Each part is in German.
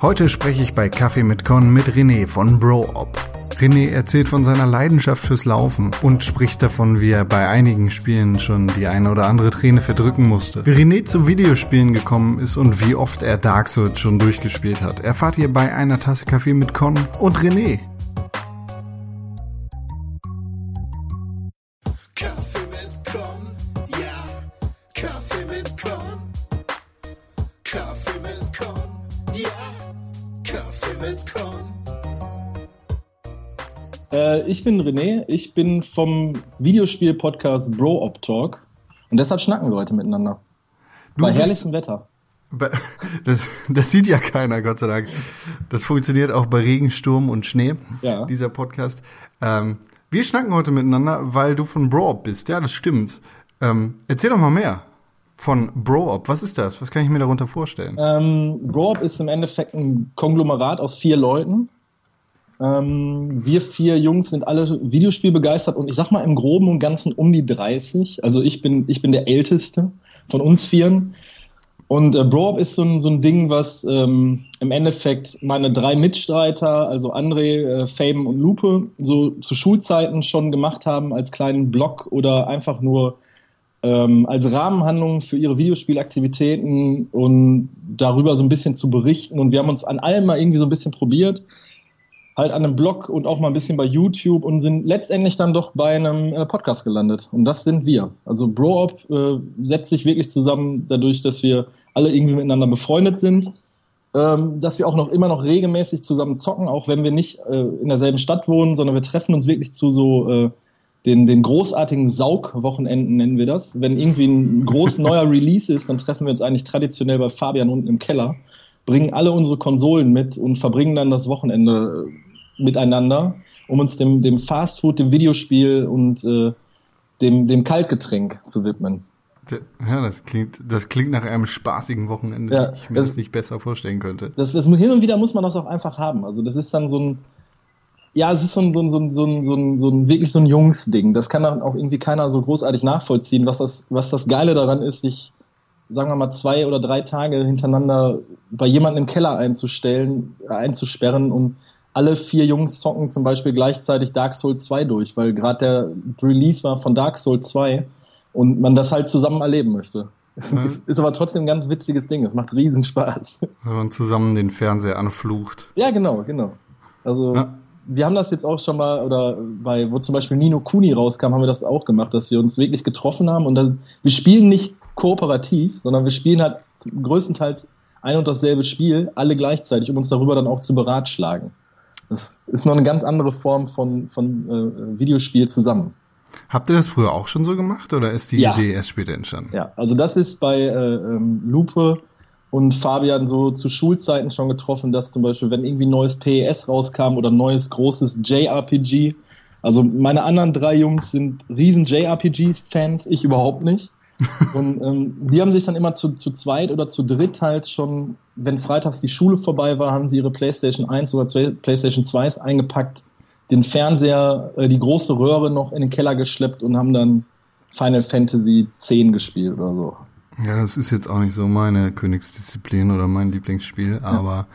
Heute spreche ich bei Kaffee mit Con mit René von BroOp. René erzählt von seiner Leidenschaft fürs Laufen und spricht davon, wie er bei einigen Spielen schon die eine oder andere Träne verdrücken musste. Wie René zu Videospielen gekommen ist und wie oft er Dark Souls schon durchgespielt hat, erfahrt ihr bei einer Tasse Kaffee mit Con und René. Bin René, ich bin vom Videospiel-Podcast Bro Op Talk und deshalb schnacken wir heute miteinander. Du Bei herrlichem Wetter. Das, das sieht ja keiner, Gott sei Dank. Das funktioniert auch bei Regen, Sturm und Schnee, Ja. dieser Podcast. Ähm, wir schnacken heute miteinander, weil du von BroOp bist. Ja, das stimmt. Ähm, erzähl doch mal mehr von BroOp. Was ist das? Was kann ich mir darunter vorstellen? Ähm, Bro Op ist im Endeffekt ein Konglomerat aus vier Leuten. Ähm, wir vier Jungs sind alle Videospielbegeistert und ich sag mal im Groben und Ganzen um die 30. Also ich bin, ich bin der Älteste von uns Vieren. Und äh, Bro Op ist so ein, so ein Ding, was ähm, im Endeffekt meine drei Mitstreiter, also André, äh, Faben und Lupe, so zu Schulzeiten schon gemacht haben als kleinen Blog oder einfach nur ähm, als Rahmenhandlung für ihre Videospielaktivitäten und darüber so ein bisschen zu berichten. Und wir haben uns an allem mal irgendwie so ein bisschen probiert. Halt an einem Blog und auch mal ein bisschen bei YouTube und sind letztendlich dann doch bei einem äh, Podcast gelandet. Und das sind wir. Also BroOp äh, setzt sich wirklich zusammen dadurch, dass wir alle irgendwie miteinander befreundet sind. Ähm, dass wir auch noch immer noch regelmäßig zusammen zocken, auch wenn wir nicht äh, in derselben Stadt wohnen, sondern wir treffen uns wirklich zu so äh, den, den großartigen Saugwochenenden nennen wir das. Wenn irgendwie ein groß neuer Release ist, dann treffen wir uns eigentlich traditionell bei Fabian unten im Keller, bringen alle unsere Konsolen mit und verbringen dann das Wochenende äh, miteinander, um uns dem, dem Fastfood, dem Videospiel und äh, dem, dem Kaltgetränk zu widmen. Ja, das klingt, das klingt nach einem spaßigen Wochenende, Ja, ich mir das- das nicht besser vorstellen könnte. Das, das hin und wieder muss man das auch einfach haben. Also das ist dann so ein, ja, es ist so ein, so ein, so ein, so ein, so ein, so ein wirklich so ein Jungsding. Das kann dann auch irgendwie keiner so großartig nachvollziehen, was das, was das Geile daran ist, sich, sagen wir mal, zwei oder drei Tage hintereinander bei jemandem im Keller einzustellen, einzusperren und alle vier Jungs zocken zum Beispiel gleichzeitig Dark Souls 2 durch, weil gerade der Release war von Dark Souls 2 und man das halt zusammen erleben möchte. Mhm. ist, ist aber trotzdem ein ganz witziges Ding. Es macht riesen Spaß. Wenn man zusammen den Fernseher anflucht. Ja, genau, genau. Also Ja. wir haben das jetzt auch schon mal, oder bei, wo zum Beispiel Nino Kuni rauskam, haben wir das auch gemacht, dass wir uns wirklich getroffen haben und dann, wir spielen nicht kooperativ, sondern wir spielen halt größtenteils ein und dasselbe Spiel, alle gleichzeitig, um uns darüber dann auch zu beratschlagen. Das ist noch eine ganz andere Form von, von äh, Videospiel zusammen. Habt ihr das früher auch schon so gemacht oder ist die Ja. Idee erst später entstanden? Ja, also das ist bei äh, ähm, Lupe und Fabian so zu Schulzeiten schon getroffen, dass zum Beispiel, wenn irgendwie ein neues PES rauskam oder ein neues großes JRPG, also meine anderen drei Jungs sind riesen JRPG-Fans, ich überhaupt nicht. Und ähm, die haben sich dann immer zu, zu zweit oder zu dritt halt schon, wenn freitags die Schule vorbei war, haben sie ihre PlayStation 1 oder zwei, PlayStation 2 eingepackt, den Fernseher, äh, die große Röhre noch in den Keller geschleppt und haben dann Final Fantasy 10 gespielt oder so. Ja, das ist jetzt auch nicht so meine Königsdisziplin oder mein Lieblingsspiel, aber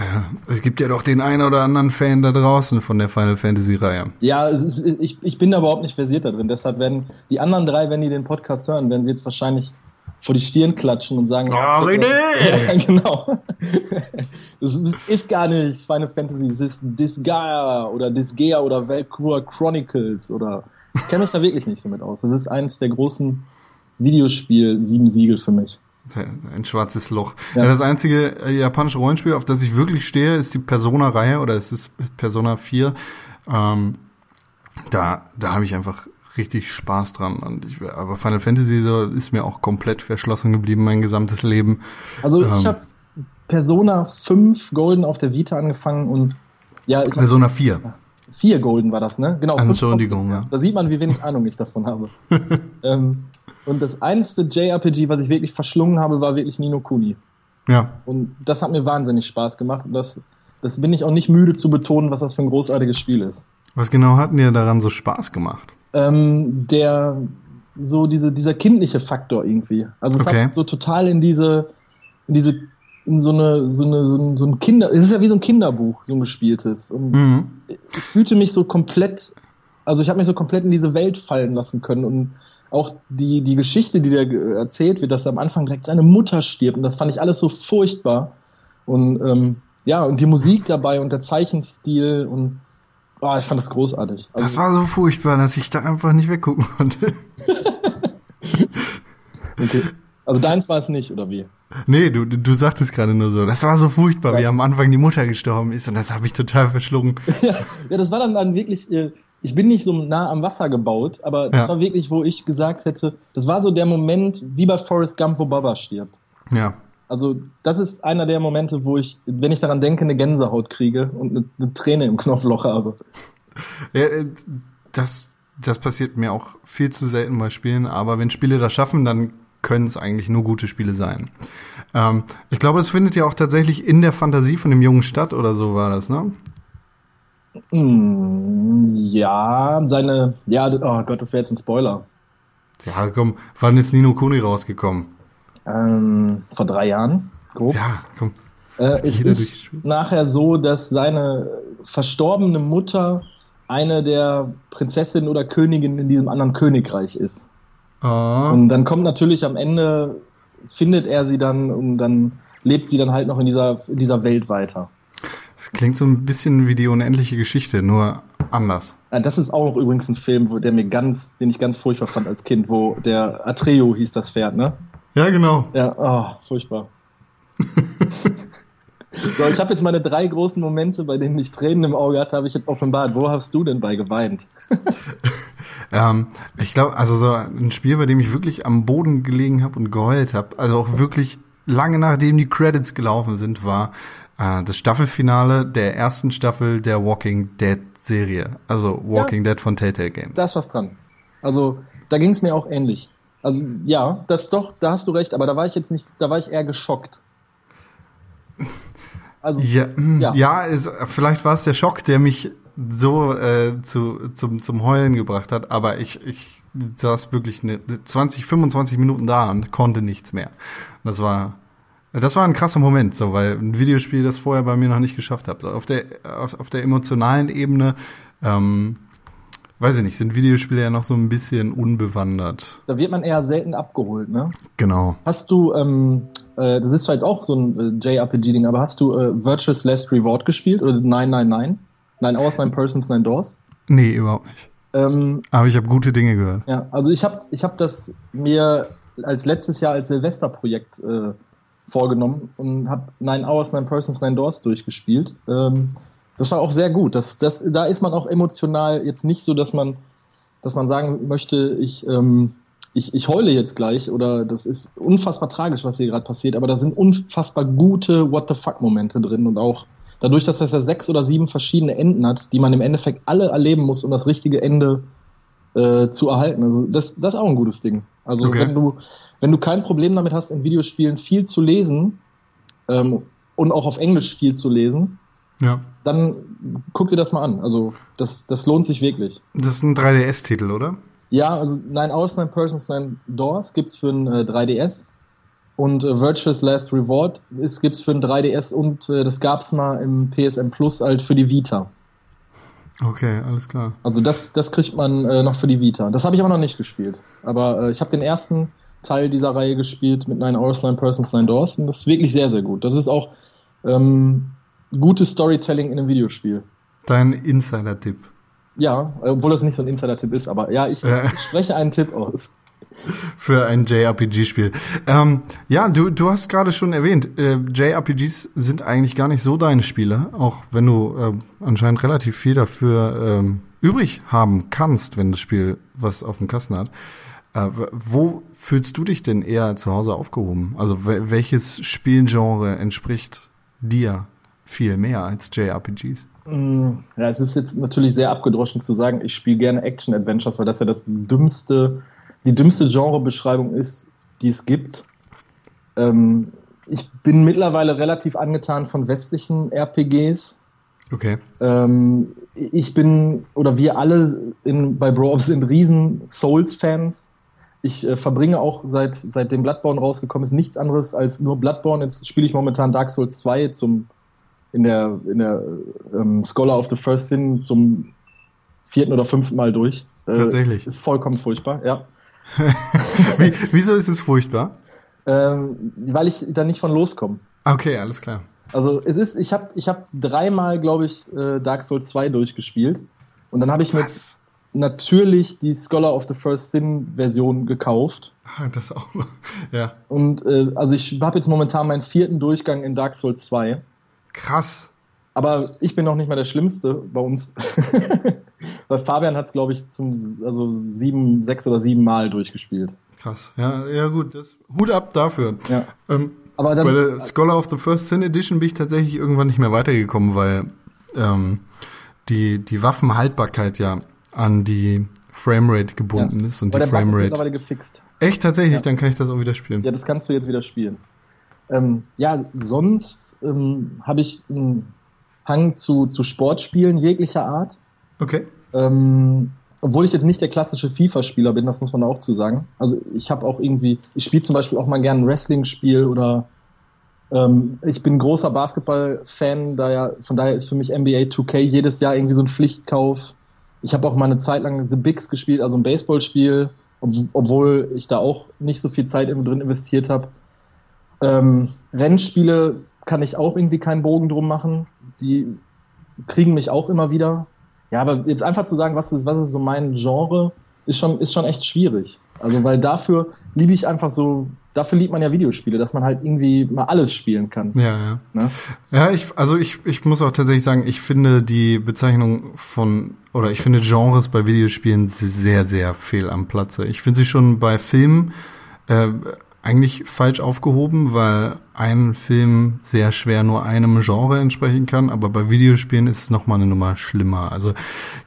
äh, es gibt ja doch den einen oder anderen Fan da draußen von der Final Fantasy Reihe. Ja, ist, ich, ich bin da überhaupt nicht versiert da drin. Deshalb werden die anderen drei, wenn die den Podcast hören, werden sie jetzt wahrscheinlich vor die Stirn klatschen und sagen, Oh, René! Ja, genau. Das ist, das ist gar nicht Final Fantasy, es ist Disgaea oder Disgaea oder Valkyria Chronicles oder ich kenne mich da wirklich nicht so mit aus. Das ist eines der großen Videospiel sieben Siegel für mich. Ein schwarzes Loch. Ja. Ja. das einzige äh, japanische Rollenspiel, auf das ich wirklich stehe, ist die Persona-Reihe oder es ist Persona 4. Ähm, da da habe ich einfach richtig Spaß dran. Und ich, aber Final Fantasy so ist mir auch komplett verschlossen geblieben, mein gesamtes Leben. Also ich Ähm. habe Persona 5 Golden auf der Vita angefangen und ja, ich hab Persona 4. Vier Golden war das, ne? Genau. Entschuldigung, ja. Da sieht man, wie wenig Ahnung ich davon habe. ähm, und das einzige JRPG, was ich wirklich verschlungen habe, war wirklich Nino Kuni. Ja. Und das hat mir wahnsinnig Spaß gemacht. Und das, das bin ich auch nicht müde zu betonen, was das für ein großartiges Spiel ist. Was genau hat dir daran so Spaß gemacht? Ähm, der, so diese, dieser kindliche Faktor irgendwie. Also es Okay. hat so total in diese, in diese in so eine, so eine, so ein, so ein Kinder, es ist ja wie so ein Kinderbuch, so ein gespieltes. Und Mhm. ich fühlte mich so komplett, also ich habe mich so komplett in diese Welt fallen lassen können und auch die, die Geschichte, die da erzählt wird, dass am Anfang direkt seine Mutter stirbt und das fand ich alles so furchtbar und ähm, ja, und die Musik dabei und der Zeichenstil und oh, ich fand das großartig. Also, Das war so furchtbar, dass ich da einfach nicht weggucken konnte. okay. also deins war es nicht, oder wie? Nee, du, du du sagtest gerade nur so. Das war so furchtbar, wie am Anfang die Mutter gestorben ist und das habe ich total verschlungen. ja, ja, das war dann, dann wirklich, äh, ich bin nicht so nah am Wasser gebaut, aber das Ja. war wirklich, wo ich gesagt hätte, das war so der Moment, wie bei Forrest Gump, wo Baba stirbt. Ja. Also das ist einer der Momente, wo ich, wenn ich daran denke, eine Gänsehaut kriege und eine, eine Träne im Knopfloch habe. ja äh, das, das passiert mir auch viel zu selten bei Spielen, aber wenn Spiele das schaffen, dann können es eigentlich nur gute Spiele sein. Ähm, ich glaube, es findet ja auch tatsächlich in der Fantasie von dem Jungen statt oder so war das, ne? Hm, ja, seine, ja, oh Gott, das wäre jetzt ein Spoiler. Ja, komm, wann ist Nino Kuni rausgekommen? Ähm, vor drei Jahren, grob. Ja, komm. Äh, es ist nachher so, dass seine verstorbene Mutter eine der Prinzessinnen oder Königinnen in diesem anderen Königreich ist. Ah, Und dann kommt natürlich am Ende, findet er sie dann und dann lebt sie dann halt noch in dieser, in dieser Welt weiter. Das klingt so ein bisschen wie die unendliche Geschichte, nur anders. Das ist auch noch übrigens ein Film, wo der mir ganz, den ich ganz furchtbar fand als Kind, wo der Atreo hieß das Pferd, ne? Ja, genau. Ja, oh, furchtbar. so, ich habe jetzt meine drei großen Momente, bei denen ich Tränen im Auge hatte, habe ich jetzt offenbart. Wo hast du denn bei geweint? Ähm, ich glaube, also so ein Spiel, bei dem ich wirklich am Boden gelegen habe und geheult habe, also auch wirklich lange nachdem die Credits gelaufen sind, war das Staffelfinale der ersten Staffel der Walking Dead Serie. Also Walking Dead von Telltale Games. Da ist was dran. Also, da ging es mir auch ähnlich. Also, ja, das doch, da hast du recht, aber da war ich jetzt nicht, da war ich eher geschockt. Also, ja, mm, Ja. ja. ist, vielleicht war es der Schock, der mich so äh, zu, zum, zum Heulen gebracht hat, aber ich, ich saß wirklich eine 20, 25 Minuten da und konnte nichts mehr. Das war das war ein krasser Moment, so, weil ein Videospiel das vorher bei mir noch nicht geschafft hat. So, auf der auf, auf der emotionalen Ebene, ähm, weiß ich nicht, sind Videospiele ja noch so ein bisschen unbewandert. da wird man eher selten abgeholt, ne? Genau. Hast du, ähm, äh, das ist zwar jetzt auch so ein äh, JRPG-Ding, aber hast du äh, Virtuous Last Reward gespielt oder 999? Nine Hours, Nine Persons, Nine Doors? Nee, überhaupt nicht. Ähm, Aber ich habe gute Dinge gehört. ja, also ich habe ich hab das mir als letztes Jahr als Silvesterprojekt äh, vorgenommen und habe Nine Hours, Nine Persons, Nine Doors durchgespielt. Ähm, das war auch sehr gut. Das, das, da ist man auch emotional jetzt nicht so, dass man, dass man sagen möchte, ich, ähm, ich, ich heule jetzt gleich oder das ist unfassbar tragisch, was hier gerade passiert, aber da sind unfassbar gute What the fuck-Momente drin und auch dadurch, dass das ja sechs oder sieben verschiedene Enden hat, die man im Endeffekt alle erleben muss, um das richtige Ende äh, zu erhalten. Also das, das ist auch ein gutes Ding. Also Okay. wenn du, wenn du kein Problem damit hast, in Videospielen viel zu lesen ähm, und auch auf Englisch viel zu lesen, Ja. dann guck dir das mal an. Also das, das lohnt sich wirklich. Das ist ein 3DS-Titel, oder? Ja, also Nine Hours, Nine Persons, Nine Doors gibt's für ein äh, 3DS. Und äh, Virtuous Last Reward ist, gibt's für ein 3DS und äh, das gab's mal im PSN Plus halt für die Vita. Okay, alles klar. Also das, das kriegt man äh, noch für die Vita. Das habe ich aber noch nicht gespielt. Aber äh, ich habe den ersten Teil dieser Reihe gespielt mit Nine Hours, Nine Persons, Nine Doors und das ist wirklich sehr, sehr gut. Das ist auch ähm, gutes Storytelling in einem Videospiel. Dein Insider-Tipp. Ja, obwohl das nicht so ein Insider-Tipp ist, aber ja, ich, Ja. ich spreche einen Tipp aus. für ein JRPG-Spiel. Ähm, ja, du, du hast gerade schon erwähnt, äh, JRPGs sind eigentlich gar nicht so deine Spiele, auch wenn du äh, anscheinend relativ viel dafür ähm, übrig haben kannst, wenn das Spiel was auf dem Kasten hat. Äh, wo fühlst du dich denn eher zu Hause aufgehoben? Also wel- welches Spielgenre entspricht dir viel mehr als JRPGs? Mm, Ja, es ist jetzt natürlich sehr abgedroschen zu sagen, ich spiele gerne Action-Adventures, weil das ja das dümmste, die dümmste Genrebeschreibung ist, die es gibt. Ähm, ich bin mittlerweile relativ angetan von westlichen RPGs. Okay. Ähm, ich bin, oder wir alle in, bei Bro sind riesen Souls-Fans. Ich äh, verbringe auch seit seitdem Bloodborne rausgekommen ist nichts anderes als nur Bloodborne. Jetzt spiele ich momentan Dark Souls 2 zum in der in der ähm, Scholar of the First Sin zum vierten oder fünften Mal durch. Äh, Tatsächlich. Ist vollkommen furchtbar, ja. Wie, wieso ist es furchtbar? Ähm, weil ich da nicht von loskomme. Okay, alles klar. Also es ist, ich habe ich hab dreimal, glaube ich, äh, Dark Souls 2 durchgespielt. Und dann habe ich Was? Natürlich die Scholar of the First Sin Version gekauft. Ah, das auch noch. Ja. Und äh, also ich habe jetzt momentan meinen vierten Durchgang in Dark Souls 2. Krass. Aber ich bin noch nicht mal der Schlimmste bei uns. Weil Fabian hat es, glaube ich, zum also sieben, sechs oder sieben Mal durchgespielt. Krass. Ja, ja gut. Das, Hut ab dafür. Ja. Ähm, Aber dann- bei der Scholar of the First Sin Edition bin ich tatsächlich irgendwann nicht mehr weitergekommen, weil ähm, die, die Waffenhaltbarkeit ja an die Framerate gebunden ist und Aber die Bug ist Framerate. mittlerweile gefixt. Echt tatsächlich, Ja. dann kann ich das auch wieder spielen. Ja, das kannst du jetzt wieder spielen. Ähm, ja, sonst ähm, habe ich einen Hang zu, zu Sportspielen jeglicher Art. Okay. Ähm, obwohl ich jetzt nicht der klassische FIFA-Spieler bin, das muss man auch zu sagen. Also ich habe auch irgendwie, ich spiele zum Beispiel auch mal gern ein Wrestling-Spiel oder ähm, ich bin großer Basketball-Fan, daher, von daher ist für mich NBA 2K jedes Jahr irgendwie so ein Pflichtkauf. Ich habe auch mal eine Zeit lang The Bigs gespielt, also ein Baseballspiel, ob, obwohl ich da auch nicht so viel Zeit drin investiert habe. Ähm, Rennspiele kann ich auch irgendwie keinen Bogen drum machen. Die kriegen mich auch immer wieder. Ja, aber jetzt einfach zu sagen, was ist, was ist so mein Genre, ist schon, ist schon echt schwierig. Also, weil dafür liebe ich einfach so, dafür liebt man ja Videospiele, dass man halt irgendwie mal alles spielen kann. Ja, ja. Ne? Ja, ich, also ich, ich muss auch tatsächlich sagen, ich finde die Bezeichnung von, oder ich finde Genres bei Videospielen sehr, sehr fehl am Platze. Ich finde sie schon bei Filmen äh, eigentlich falsch aufgehoben, weil ein Film sehr schwer nur einem Genre entsprechen kann, aber bei Videospielen ist es nochmal eine Nummer schlimmer. Also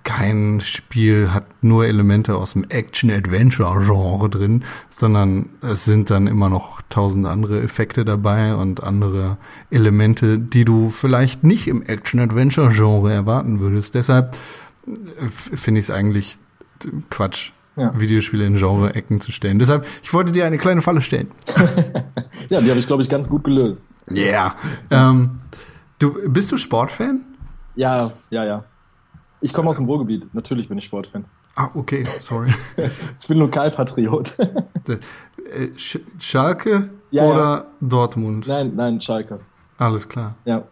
kein Spiel hat nur Elemente aus dem Action-Adventure-Genre drin, sondern es sind dann immer noch tausend andere Effekte dabei und andere Elemente, die du vielleicht nicht im Action-Adventure-Genre erwarten würdest. Deshalb äh, finde ich es eigentlich Quatsch, Ja. Videospiele in Genre-Ecken zu stellen. Deshalb, ich wollte dir eine kleine Falle stellen. Ja, die habe ich, glaube ich, ganz gut gelöst. Yeah. Ähm, du, bist du Sportfan? Ja, ja, ja. Ich komme aus dem Ruhrgebiet. Natürlich bin ich Sportfan. Ah, okay, sorry. Ich bin Lokalpatriot. Äh, Sch Schalke Ja, ja. oder Dortmund? nein, nein, Schalke. Alles klar. Ja.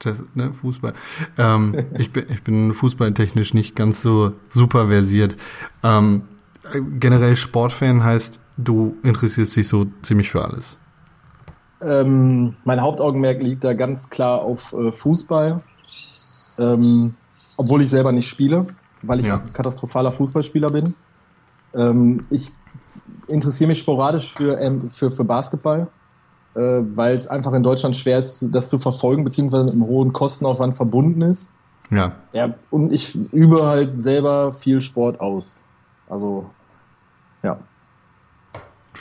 Das, ne, Fußball. Ähm, ich, bin, ich bin fußballtechnisch nicht ganz so super versiert. Ähm, äh, generell Sportfan heißt, du interessierst dich so ziemlich für alles. Ähm, mein Hauptaugenmerk liegt da ganz klar auf äh, Fußball. Ähm, obwohl ich selber nicht spiele, weil ich Ja. ein katastrophaler Fußballspieler bin. Ähm, ich interessiere mich sporadisch für, ähm, für, für Basketball, äh, weil es einfach in Deutschland schwer ist, das zu verfolgen, beziehungsweise mit einem hohen Kostenaufwand verbunden ist. Ja. Ja, und ich übe halt selber viel Sport aus. Also, ja.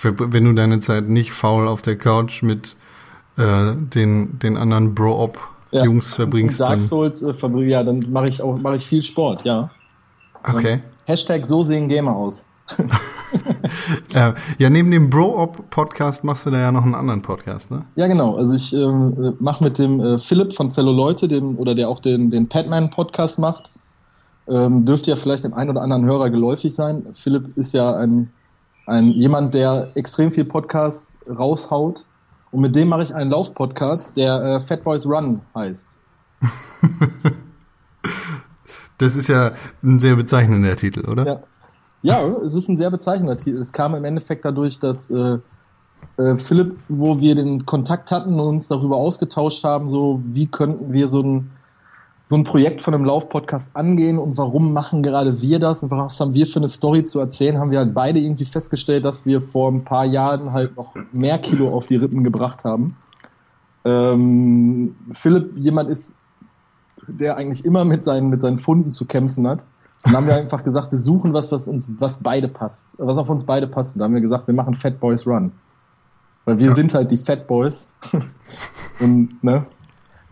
Wenn du deine Zeit nicht faul auf der Couch mit äh, den, den anderen Bro-Op-Jungs verbringst, Und Dark dann. Souls, äh, verbring- ja, dann mache ich auch mache ich viel Sport, ja. Okay. Hashtag so sehen Gamer aus. Äh, ja, neben dem Bro-Op-Podcast machst du da ja noch einen anderen Podcast, ne? Ja, genau. Also ich ähm, mache mit dem äh, Philipp von Zello Leute, dem, oder der auch den, den Padman-Podcast macht, ähm, dürfte ja vielleicht dem einen oder anderen Hörer geläufig sein. Philipp ist ja ein, ein jemand, der extrem viel Podcasts raushaut. Und mit dem mache ich einen Lauf-Podcast, der äh, Fat Boys Run heißt. Das ist ja ein sehr bezeichnender Titel, oder? Ja. ja, es ist ein sehr bezeichnender Titel. Es kam im Endeffekt dadurch, dass äh, äh, Philipp, wo wir den Kontakt hatten und uns darüber ausgetauscht haben, so wie könnten wir so ein, so ein Projekt von einem Lauf-Podcast angehen und warum machen gerade wir das und was haben wir für eine Story zu erzählen, haben wir halt beide irgendwie festgestellt, dass wir vor ein paar Jahren halt noch mehr Kilo auf die Rippen gebracht haben. Ähm, Philipp jemand ist, der eigentlich immer mit seinen, mit seinen Funden zu kämpfen hat. Und dann haben wir einfach gesagt, wir suchen was, was uns, was beide passt, was auf uns beide passt. Und da haben wir gesagt, wir machen Fat Boys Run. Weil wir Ja. sind halt die Fat Boys. Und, ne?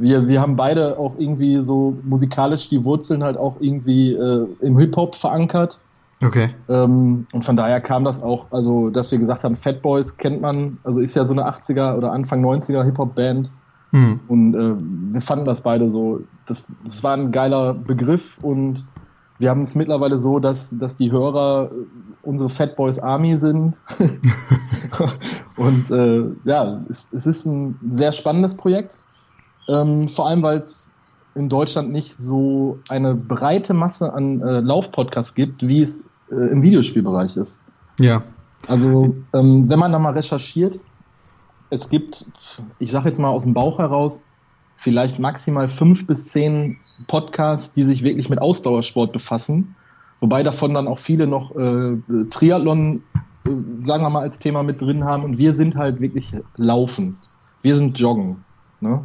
Wir, wir haben beide auch irgendwie so musikalisch die Wurzeln halt auch irgendwie äh, im Hip-Hop verankert. Okay. Ähm, und von daher kam das auch, also dass wir gesagt haben, Fat Boys kennt man, also ist ja so eine 80er oder Anfang 90er Hip-Hop-Band. Hm. Und äh, wir fanden das beide so, das, das war ein geiler Begriff und wir haben es mittlerweile so, dass, dass die Hörer äh, unsere Fat Boys Army sind. und äh, ja, es, es ist ein sehr spannendes Projekt. Ähm, vor allem, weil es in Deutschland nicht so eine breite Masse an äh, Laufpodcasts gibt, wie es äh, im Videospielbereich ist. Ja. Also, ähm, wenn man da mal recherchiert, es gibt, ich sage jetzt mal aus dem Bauch heraus, vielleicht maximal fünf bis zehn Podcasts, die sich wirklich mit Ausdauersport befassen. Wobei davon dann auch viele noch äh, Triathlon, äh, sagen wir mal, als Thema mit drin haben. Und wir sind halt wirklich Laufen. Wir sind Joggen. Ne?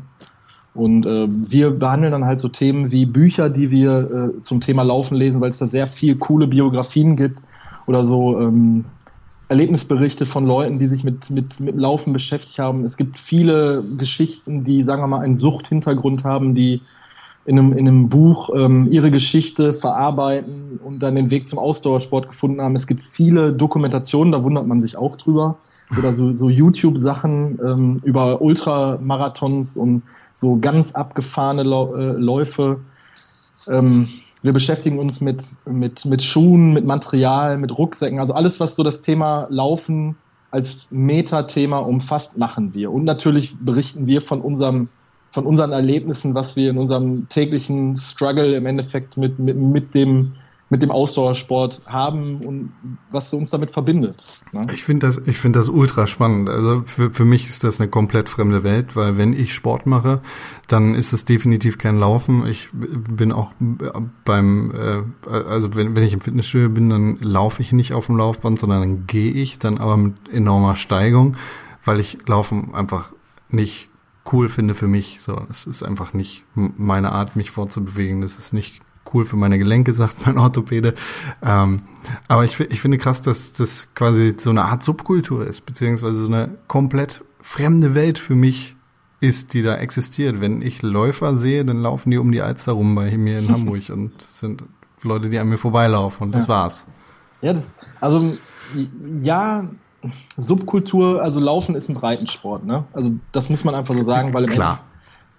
Und äh, wir behandeln dann halt so Themen wie Bücher, die wir äh, zum Thema Laufen lesen, weil es da sehr viel coole Biografien gibt oder so ähm, Erlebnisberichte von Leuten, die sich mit, mit, mit Laufen beschäftigt haben. Es gibt viele Geschichten, die, sagen wir mal, einen Suchthintergrund haben, die in einem, in einem Buch ähm, ihre Geschichte verarbeiten und dann den Weg zum Ausdauersport gefunden haben. Es gibt viele Dokumentationen, da wundert man sich auch drüber. Oder so, so YouTube-Sachen ähm, über Ultramarathons und so ganz abgefahrene äh, Läufe. Ähm, wir beschäftigen uns mit, mit, mit Schuhen, mit Material, mit Rucksäcken, also alles, was so das Thema Laufen als Metathema umfasst, machen wir. Und natürlich berichten wir von unserem von unseren Erlebnissen, was wir in unserem täglichen Struggle im Endeffekt mit, mit, mit dem mit dem Ausdauersport haben und was uns damit verbindet. Ne? Ich finde das, ich finde das ultra spannend. Also für, für mich ist das eine komplett fremde Welt, weil wenn ich Sport mache, dann ist es definitiv kein Laufen. Ich bin auch beim, äh, also wenn, wenn ich im Fitnessstudio bin, dann laufe ich nicht auf dem Laufband, sondern dann gehe ich, dann aber mit enormer Steigung, weil ich Laufen einfach nicht cool finde für mich. So, es ist einfach nicht meine Art, mich fortzubewegen. Das ist nicht cool für meine Gelenke, sagt mein Orthopäde. Ähm, aber ich, ich finde krass, dass das quasi so eine Art Subkultur ist, beziehungsweise so eine komplett fremde Welt für mich ist, die da existiert. Wenn ich Läufer sehe, dann laufen die um die Alster rum bei mir in Hamburg und sind Leute, die an mir vorbeilaufen und das Ja. war's. Ja, das, also, ja, Subkultur, also Laufen ist ein Breitensport, ne? Also, das muss man einfach so sagen, weil Klar.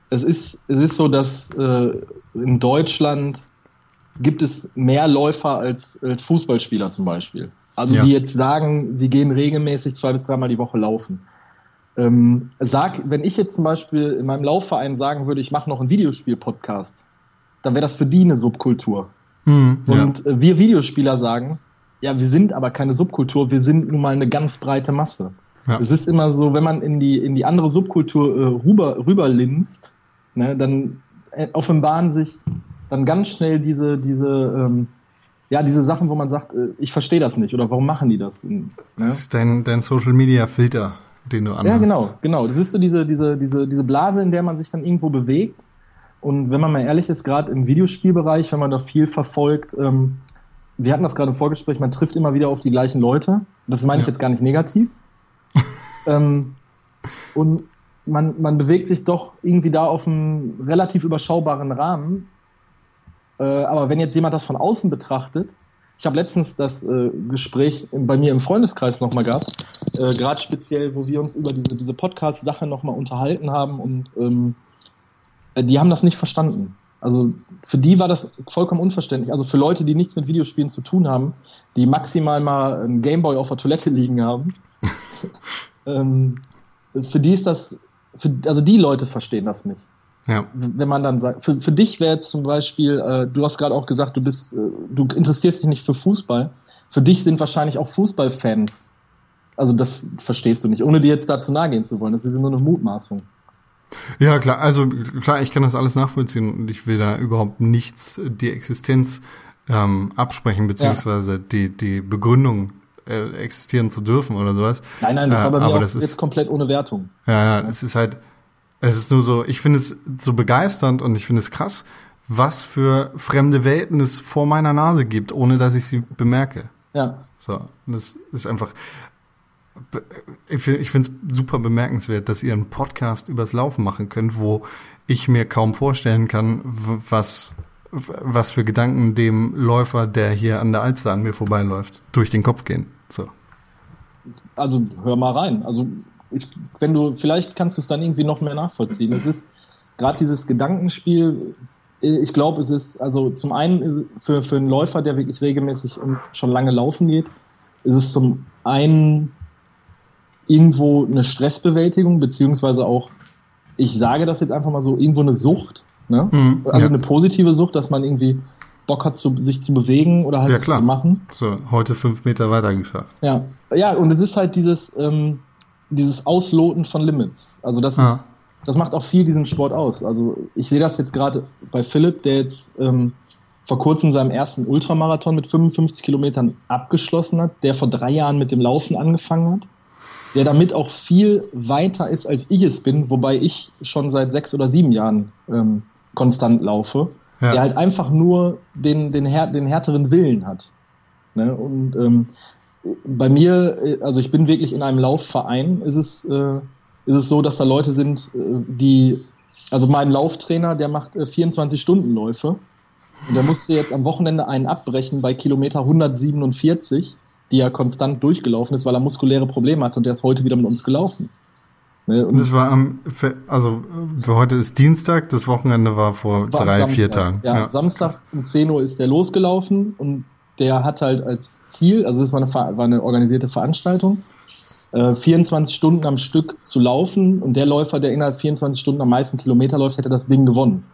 es ist, es ist so, dass äh, in Deutschland gibt es mehr Läufer als, als Fußballspieler zum Beispiel. Also Ja. die jetzt sagen, sie gehen regelmäßig zwei bis dreimal die Woche laufen. Ähm, sag, wenn ich jetzt zum Beispiel in meinem Laufverein sagen würde, ich mache noch einen Videospiel-Podcast, dann wäre das für die eine Subkultur. Hm, ja. Und äh, wir Videospieler sagen, ja, wir sind aber keine Subkultur, wir sind nun mal eine ganz breite Masse. Ja. Es ist immer so, wenn man in die, in die andere Subkultur äh, rüber, rüberlinst, ne, dann äh, offenbaren sich dann ganz schnell diese, diese, ähm, ja, diese Sachen, wo man sagt, äh, ich verstehe das nicht oder warum machen die das? Ne? Das ist dein, dein Social Media Filter, den du anhast. Ja, genau, genau. Das ist so diese, diese, diese, diese Blase, in der man sich dann irgendwo bewegt. Und wenn man mal ehrlich ist, gerade im Videospielbereich, wenn man da viel verfolgt, ähm, wir hatten das gerade im Vorgespräch, man trifft immer wieder auf die gleichen Leute. Das meine ich Ja. jetzt gar nicht negativ. ähm, und man, man bewegt sich doch irgendwie da auf einem relativ überschaubaren Rahmen. Äh, aber wenn jetzt jemand das von außen betrachtet, ich habe letztens das äh, Gespräch bei mir im Freundeskreis nochmal gehabt, äh, gerade speziell, wo wir uns über diese, diese Podcast-Sache nochmal unterhalten haben und ähm, äh, die haben das nicht verstanden. Also für die war das vollkommen unverständlich. Also für Leute, die nichts mit Videospielen zu tun haben, die maximal mal einen Gameboy auf der Toilette liegen haben, ähm, für die ist das, für, also die Leute verstehen das nicht Ja. wenn man dann sagt, für, für dich wäre jetzt zum Beispiel, äh, du hast gerade auch gesagt, du bist, äh, du interessierst dich nicht für Fußball. Für dich sind wahrscheinlich auch Fußballfans. Also das verstehst du nicht, ohne dir jetzt dazu nahe gehen zu wollen. Das ist nur eine Mutmaßung. Ja, klar, also klar, ich kann das alles nachvollziehen und ich will da überhaupt nichts äh, die Existenz ähm, absprechen, beziehungsweise die, die Begründung äh, existieren zu dürfen oder sowas. Nein, nein, das Äh, war bei mir aber auch das ist- jetzt komplett ohne Wertung. Ja, ja, es ist halt, es ist nur so, ich finde es so begeisternd und ich finde es krass, was für fremde Welten es vor meiner Nase gibt, ohne dass ich sie bemerke. Ja. So, und das ist einfach, ich finde es super bemerkenswert, dass ihr einen Podcast übers Laufen machen könnt, wo ich mir kaum vorstellen kann, was was für Gedanken dem Läufer, der hier an der Alster an mir vorbeiläuft, durch den Kopf gehen. So. Also hör mal rein. Also ich, wenn du, vielleicht kannst du es dann irgendwie noch mehr nachvollziehen. Es ist gerade dieses Gedankenspiel, ich glaube, es ist, also zum einen für, für einen Läufer, der wirklich regelmäßig und schon lange laufen geht, ist es zum einen irgendwo eine Stressbewältigung, beziehungsweise auch, ich sage das jetzt einfach mal so, irgendwo eine Sucht. Ne? Mhm, also ja. eine positive Sucht, dass man irgendwie Bock hat, zu, sich zu bewegen oder halt Ja, was zu machen. So, heute fünf Meter weiter geschafft. Ja, ja, und es ist halt dieses, ähm, dieses Ausloten von Limits. Also das Ja. ist, das macht auch viel diesen Sport aus. Also ich sehe das jetzt gerade bei Philipp, der jetzt ähm, vor kurzem seinen ersten Ultramarathon mit 55 Kilometern abgeschlossen hat, der vor drei Jahren mit dem Laufen angefangen hat, der damit auch viel weiter ist, als ich es bin, wobei ich schon seit sechs oder sieben Jahren ähm, konstant laufe, Ja. der halt einfach nur den, den, den härteren Willen hat. Ne? Und ähm, bei mir, äh, also ich bin wirklich in einem Laufverein, ist es, äh, ist es so, dass da Leute sind, äh, die, also mein Lauftrainer, der macht äh, 24-Stunden-Läufe und der musste jetzt am Wochenende einen abbrechen bei Kilometer 147, die er konstant durchgelaufen ist, weil er muskuläre Probleme hat und der ist heute wieder mit uns gelaufen. Ne? Und das war am, also für heute ist Dienstag, das Wochenende war vor War drei, vier Samstag. Tagen. Ja, Samstag um 10 Uhr ist der losgelaufen und der hat halt als Ziel, also das war eine, war eine organisierte Veranstaltung, äh, 24 Stunden am Stück zu laufen und der Läufer, der innerhalb 24 Stunden am meisten Kilometer läuft, hätte das Ding gewonnen.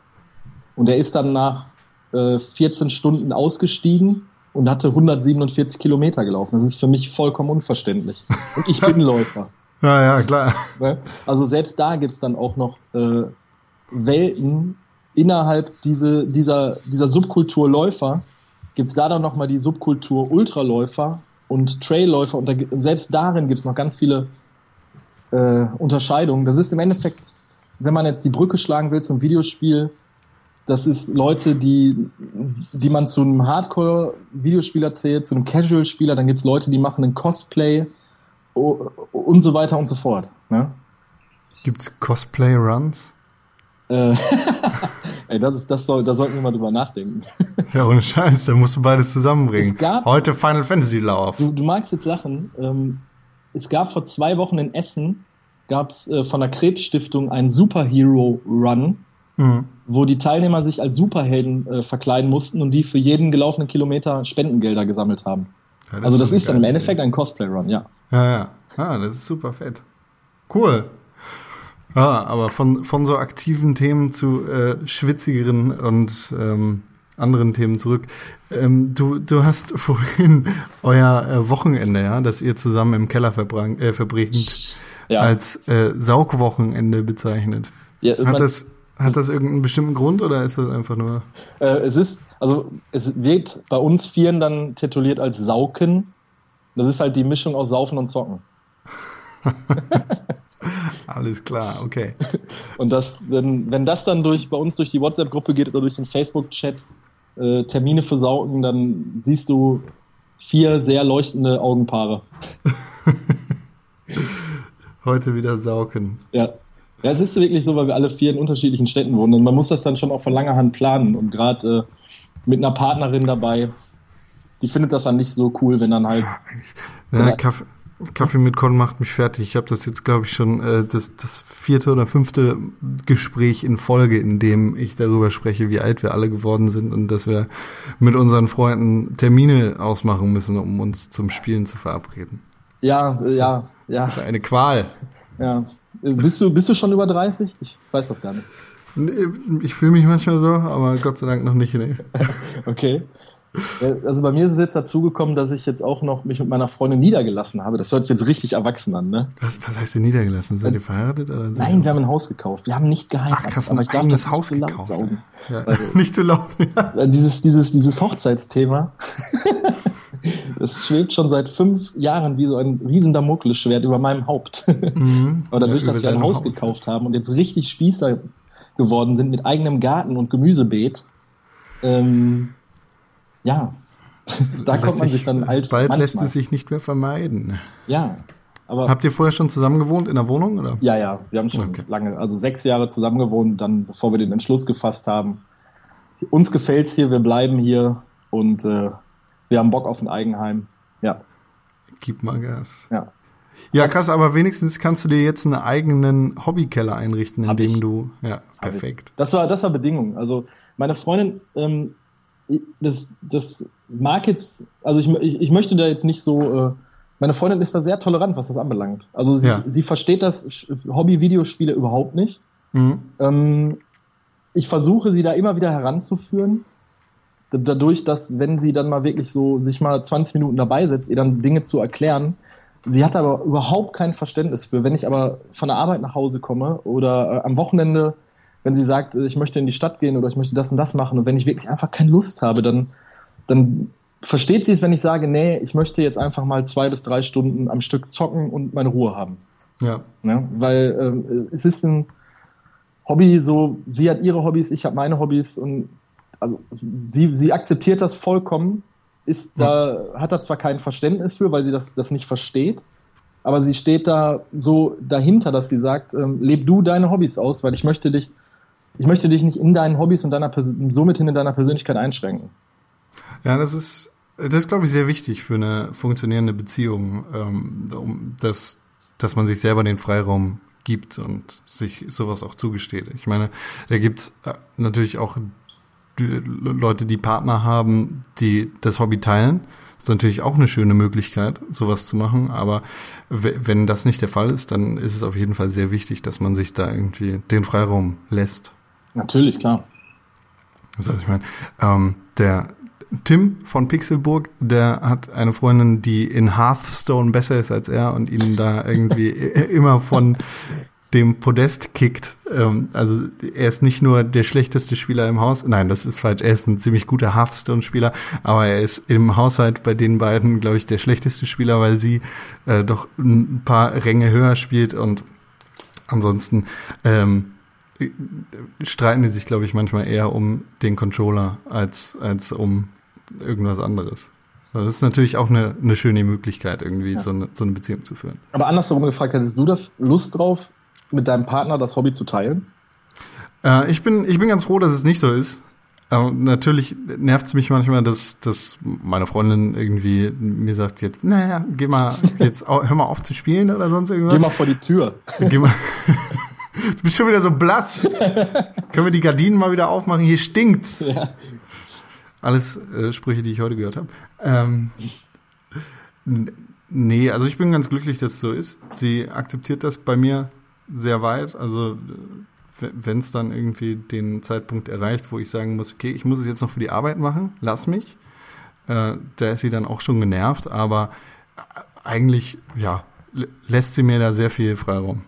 Und er ist dann nach äh, 14 Stunden ausgestiegen und hatte 147 Kilometer gelaufen. Das ist für mich vollkommen unverständlich. Und ich bin Läufer. Ja, ja, klar. Ne? Also selbst da gibt's dann auch noch äh, Welten innerhalb diese, dieser, dieser Subkultur Läufer. Gibt's da dann nochmal die Subkultur Ultraläufer und Trailläufer. Und da, selbst darin gibt's noch ganz viele äh, Unterscheidungen. Das ist im Endeffekt, wenn man jetzt die Brücke schlagen will zum Videospiel, das ist Leute, die, die man zu einem Hardcore-Videospieler zählt, zu einem Casual-Spieler. Dann gibt's Leute, die machen einen Cosplay und so weiter und so fort. Ne? Gibt's Cosplay-Runs? Äh, ey, das ist, das soll, da sollten wir mal drüber nachdenken. Ja, ohne Scheiß, da musst du beides zusammenbringen. Gab- Heute Final Fantasy Lauf. Du, du magst jetzt lachen. Ähm, es gab vor zwei Wochen in Essen, gab es äh, von der Krebsstiftung einen Superhero-Run, Mhm. wo die Teilnehmer sich als Superhelden äh, verkleiden mussten und die für jeden gelaufenen Kilometer Spendengelder gesammelt haben. Ja, also das eine ist dann im Endeffekt ein Cosplay-Run, ja. Idee. Ja, ja. Ah, das ist super fett. Cool. Ja, aber von, von so aktiven Themen zu äh, schwitzigeren und ähm, anderen Themen zurück. Ähm, du, du hast vorhin euer äh, Wochenende, ja, das ihr zusammen im Keller äh, verbringt, Ja. als äh, Saugwochenende bezeichnet. ja Hat das, hat das irgendeinen bestimmten Grund oder ist das einfach nur? Äh, es ist, also es wird bei uns Vieren dann tituliert als Sauken. Das ist halt die Mischung aus Saufen und Zocken. Alles klar, okay. Und das, wenn, wenn das dann durch bei uns durch die WhatsApp-Gruppe geht oder durch den Facebook-Chat äh, Termine für Sauken, dann siehst du vier sehr leuchtende Augenpaare. Heute wieder saugen. Ja. Ja, es ist wirklich so, weil wir alle vier in unterschiedlichen Städten wohnen. Und man muss das dann schon auch von langer Hand planen. Und gerade äh, mit einer Partnerin dabei, die findet das dann nicht so cool, wenn dann halt. Ja, Ja. Kaffee, Kaffee mit Korn macht mich fertig. Ich habe das jetzt, glaube ich, schon äh, das, das vierte oder fünfte Gespräch in Folge, in dem ich darüber spreche, wie alt wir alle geworden sind und dass wir mit unseren Freunden Termine ausmachen müssen, um uns zum Spielen zu verabreden. Ja, äh, ja, ja, Eine Qual. ja. Bist du, bist du schon über 30? Ich weiß das gar nicht. Ich fühle mich manchmal so, aber Gott sei Dank noch nicht. Nee. Okay. Äh, Also bei mir ist es jetzt dazu gekommen, dass ich jetzt auch noch mich mit meiner Freundin niedergelassen habe. Das hört sich jetzt richtig erwachsen an, ne? Was, was heißt denn niedergelassen? Seid ihr verheiratet? Oder seid Nein, wir haben ein Haus gekauft. Wir haben nicht geheiratet. Ach krass, aber ich darf das Haus nicht zu laut gekauft. saugen. Ja. Also- Nicht zu laut. Ja. Äh, Dieses, dieses, dieses Hochzeitsthema, das schwebt schon seit fünf Jahren wie so ein riesen Damoklesschwert über meinem Haupt. Aber dadurch, Ja, dass wir ein Haus Haus gekauft jetzt. haben und jetzt richtig Spießer geworden sind mit eigenem Garten und Gemüsebeet, ähm, ja, da kommt Lässt man sich dann alt Bald lässt manchmal. es sich nicht mehr vermeiden. Ja, aber Habt ihr vorher schon zusammen gewohnt in der Wohnung? Oder? ja, ja, wir haben schon Okay. lange, also sechs Jahre zusammen gewohnt, dann bevor wir den Entschluss gefasst haben, uns gefällt's hier, wir bleiben hier und äh, wir haben Bock auf ein Eigenheim. Ja, Gib mal Gas. ja. Ja, krass, aber wenigstens kannst du dir jetzt einen eigenen Hobbykeller einrichten, in Hab dem ich. du, ja, Hab perfekt. ich. Das war, das war Bedingung. Also meine Freundin, ähm, das, das mag jetzt, also ich, ich, ich möchte da jetzt nicht so, äh, meine Freundin ist da sehr tolerant, was das anbelangt. Also sie, Ja. sie versteht das Hobby-Videospiele überhaupt nicht. Mhm. Ähm, ich versuche sie da immer wieder heranzuführen. Dadurch, dass, wenn sie dann mal wirklich so sich mal 20 Minuten dabei setzt, ihr dann Dinge zu erklären. Sie hat aber überhaupt kein Verständnis für. Wenn ich aber von der Arbeit nach Hause komme oder äh, am Wochenende, wenn sie sagt, ich möchte in die Stadt gehen oder ich möchte das und das machen und wenn ich wirklich einfach keine Lust habe, dann, dann versteht sie es, wenn ich sage, nee, ich möchte jetzt einfach mal zwei bis drei Stunden am Stück zocken und meine Ruhe haben. Ja. Ne? Weil ähm, es ist ein Hobby, so sie hat ihre Hobbys, ich habe meine Hobbys und also sie, sie akzeptiert das vollkommen, ist da, hat da zwar kein Verständnis für, weil sie das, das nicht versteht, aber sie steht da so dahinter, dass sie sagt, ähm, leb du deine Hobbys aus, weil ich möchte dich, ich möchte dich nicht in deinen Hobbys und deiner Pers somit hin in deiner Persönlichkeit einschränken. Ja, das ist, das ist, glaube ich, sehr wichtig für eine funktionierende Beziehung, ähm, dass, dass man sich selber den Freiraum gibt und sich sowas auch zugesteht. Ich meine, da gibt's äh, natürlich auch Leute, die Partner haben, die das Hobby teilen. Das ist natürlich auch eine schöne Möglichkeit, sowas zu machen. Aber we- wenn das nicht der Fall ist, dann ist es auf jeden Fall sehr wichtig, dass man sich da irgendwie den Freiraum lässt. Natürlich, klar. Das heißt, ich meine, ähm, der Tim von Pixelburg, der hat eine Freundin, die in Hearthstone besser ist als er und ihn da irgendwie immer von dem Podest kickt. Ähm, also er ist nicht nur der schlechteste Spieler im Haus, nein, das ist falsch, er ist ein ziemlich guter Hearthstone-Spieler, aber er ist im Haushalt bei den beiden, glaube ich, der schlechteste Spieler, weil sie äh, doch ein paar Ränge höher spielt und ansonsten ähm, streiten die sich, glaube ich, manchmal eher um den Controller als, als um irgendwas anderes. Also Das ist natürlich auch eine, eine schöne Möglichkeit, irgendwie so, eine, so eine Beziehung zu führen. Aber andersherum gefragt, hättest du da Lust drauf, mit deinem Partner das Hobby zu teilen? Äh, ich, bin, ich bin ganz froh, dass es nicht so ist. Aber natürlich nervt es mich manchmal, dass, dass meine Freundin irgendwie mir sagt jetzt, naja, geh mal, jetzt hör mal auf zu spielen oder sonst irgendwas. Geh mal vor die Tür. Geh mal. Du bist schon wieder so blass. Können wir die Gardinen mal wieder aufmachen? Hier stinkt's. Ja. Alles äh, Sprüche, die ich heute gehört habe. Ähm, nee, also ich bin ganz glücklich, dass es so ist. Sie akzeptiert das bei mir sehr weit. Also wenn es dann irgendwie den Zeitpunkt erreicht, wo ich sagen muss, okay, ich muss es jetzt noch für die Arbeit machen, lass mich. Äh, da ist sie dann auch schon genervt, aber äh, eigentlich, ja, lä- lässt sie mir da sehr viel Freiraum.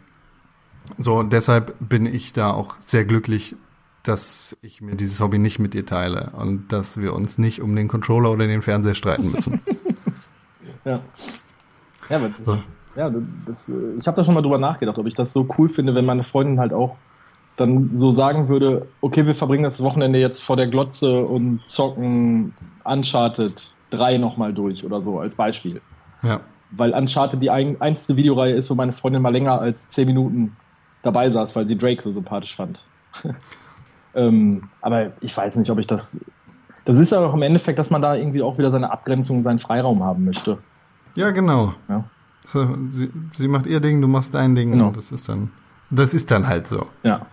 So, und deshalb bin ich da auch sehr glücklich, dass ich mir dieses Hobby nicht mit ihr teile und dass wir uns nicht um den Controller oder den Fernseher streiten müssen. Ja. Ja, aber das, ja, das, äh, ich habe da schon mal drüber nachgedacht, ob ich das so cool finde, wenn meine Freundin halt auch dann so sagen würde, okay, wir verbringen das Wochenende jetzt vor der Glotze und zocken Uncharted 3 nochmal durch oder so, als Beispiel. ja. Weil Uncharted die ein, einzige Videoreihe ist, wo meine Freundin mal länger als 10 Minuten dabei saß, weil sie Drake so sympathisch fand. ähm, aber ich weiß nicht, ob ich das. Das ist ja auch im Endeffekt, dass man da irgendwie auch wieder seine Abgrenzung, seinen Freiraum haben möchte. Ja, genau. Ja. So, sie, sie macht ihr Ding, du machst dein Ding Genau. und das ist dann, das ist dann halt so. Ja.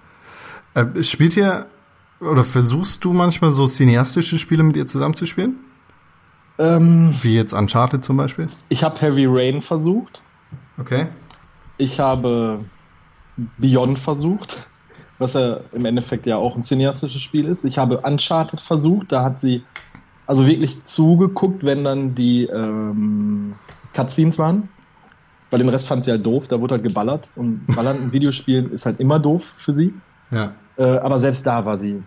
Äh, spielt ihr oder versuchst du manchmal so cineastische Spiele mit ihr zusammenzuspielen? Ähm, Wie jetzt Uncharted zum Beispiel? ich habe Heavy Rain versucht. Okay. Ich habe Beyond versucht, was ja im Endeffekt ja auch ein cineastisches Spiel ist. Ich habe Uncharted versucht, da hat sie also wirklich zugeguckt, wenn dann die ähm, Cutscenes waren. Weil den Rest fand sie halt doof, da wurde halt geballert. Und Ballern in Videospielen ist halt immer doof für sie. Ja. Äh, aber selbst da war sie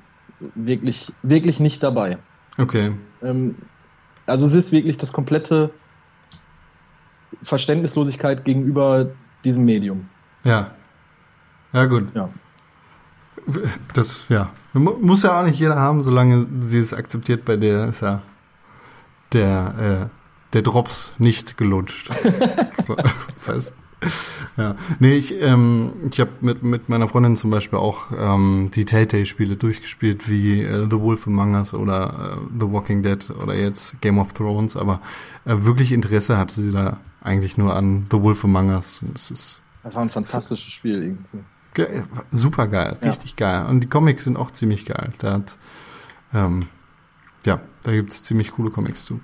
wirklich, wirklich nicht dabei. Okay. Ähm, also es ist wirklich das komplette Verständnislosigkeit gegenüber diesem Medium. Ja. Ja, gut. Ja. Das, ja. Mu- Muss ja auch nicht jeder haben, solange sie es akzeptiert, bei der ist ja der, äh, der Drops nicht gelutscht. Weißt? Ja, nee, ich, ähm, ich habe mit, mit meiner Freundin zum Beispiel auch ähm, die Telltale-Spiele durchgespielt, wie äh, The Wolf Among Us oder äh, The Walking Dead oder jetzt Game of Thrones, aber äh, wirklich Interesse hatte sie da eigentlich nur an The Wolf Among Us. Das ist Das war ein fantastisches Spiel irgendwie. Super geil, Ja. richtig geil. Und die Comics sind auch ziemlich geil. Da hat, ähm, ja, da gibt's ziemlich coole Comics zu.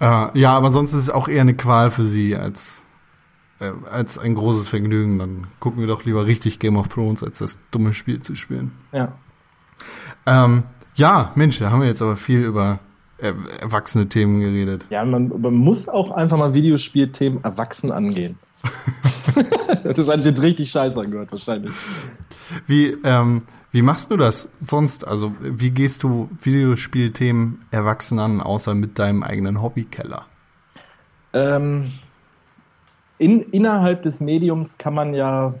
Äh, ja, aber sonst ist es auch eher eine Qual für sie als äh, als ein großes Vergnügen. Dann gucken wir doch lieber richtig Game of Thrones, als das dumme Spiel zu spielen. Ja. Ähm, ja, Mensch, da haben wir jetzt aber viel über äh, erwachsene Themen geredet. Ja, man, man muss auch einfach mal Videospielthemen erwachsen angehen. das hat jetzt richtig scheiße angehört, wahrscheinlich. Wie, ähm, wie machst du das sonst? Also, wie gehst du Videospielthemen erwachsen an, außer mit deinem eigenen Hobbykeller? Ähm, in, innerhalb des Mediums kann man ja,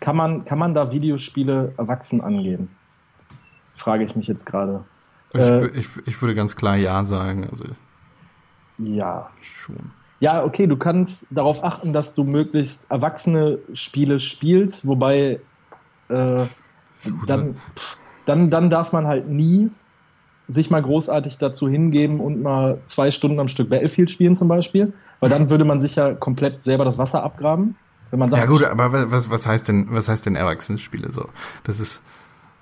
kann man, kann man da Videospiele erwachsen angehen? Frage ich mich jetzt gerade. Ich, Äh, ich, ich würde ganz klar Ja sagen, also Ja. schon. Ja, okay, du kannst darauf achten, dass du möglichst erwachsene Spiele spielst, wobei äh, dann, dann, dann darf man halt nie sich mal großartig dazu hingeben und mal zwei Stunden am Stück Battlefield spielen zum Beispiel, weil dann würde man sich ja komplett selber das Wasser abgraben. Wenn man sagt, Ja gut, aber wa- was, was heißt denn, was heißt denn Erwachsenenspiele so? Das ist,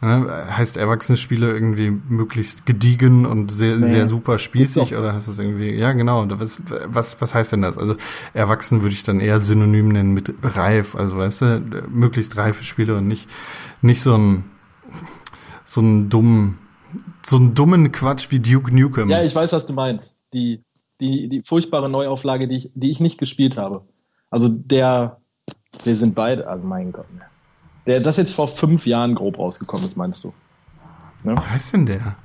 ne, heißt Erwachsenenspiele irgendwie möglichst gediegen und sehr, Nee, sehr super spießig oder heißt das irgendwie, ja genau, was, was, was heißt denn das? Also erwachsen würde ich dann eher synonym nennen mit reif, also weißt du, möglichst reife Spiele und nicht, nicht so ein, so einen dummen, so einen dummen Quatsch wie Duke Nukem. Ja, ich weiß, was du meinst. Die, die, die furchtbare Neuauflage, die ich, die ich nicht gespielt habe. Also der, wir sind beide, also mein Gott. Ne. Der, das jetzt vor fünf Jahren grob rausgekommen ist, meinst du? Wie heißt denn der?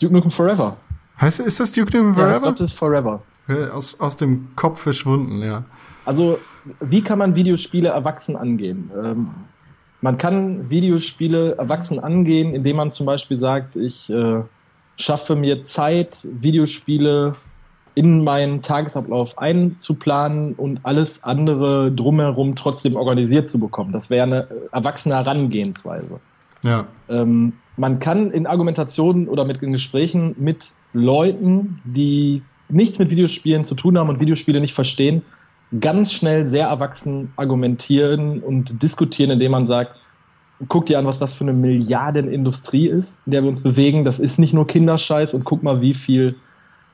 Duke Nukem Forever. Heißt, ist das Duke Nukem Ja, ich Forever? glaube, das ist Forever. Ja, aus, aus dem Kopf verschwunden, ja. Also, wie kann man Videospiele erwachsen angehen? Ähm, man kann Videospiele erwachsen angehen, indem man zum Beispiel sagt, ich äh, schaffe mir Zeit, Videospiele in meinen Tagesablauf einzuplanen und alles andere drumherum trotzdem organisiert zu bekommen. Das wäre eine äh, erwachsene Herangehensweise. Ja. Ähm, man kann in Argumentationen oder mit in Gesprächen mit Leuten, die nichts mit Videospielen zu tun haben und Videospiele nicht verstehen, ganz schnell sehr erwachsen argumentieren und diskutieren, indem man sagt, guck dir an, was das für eine Milliardenindustrie ist, in der wir uns bewegen. Das ist nicht nur Kinderscheiß und guck mal, wie viel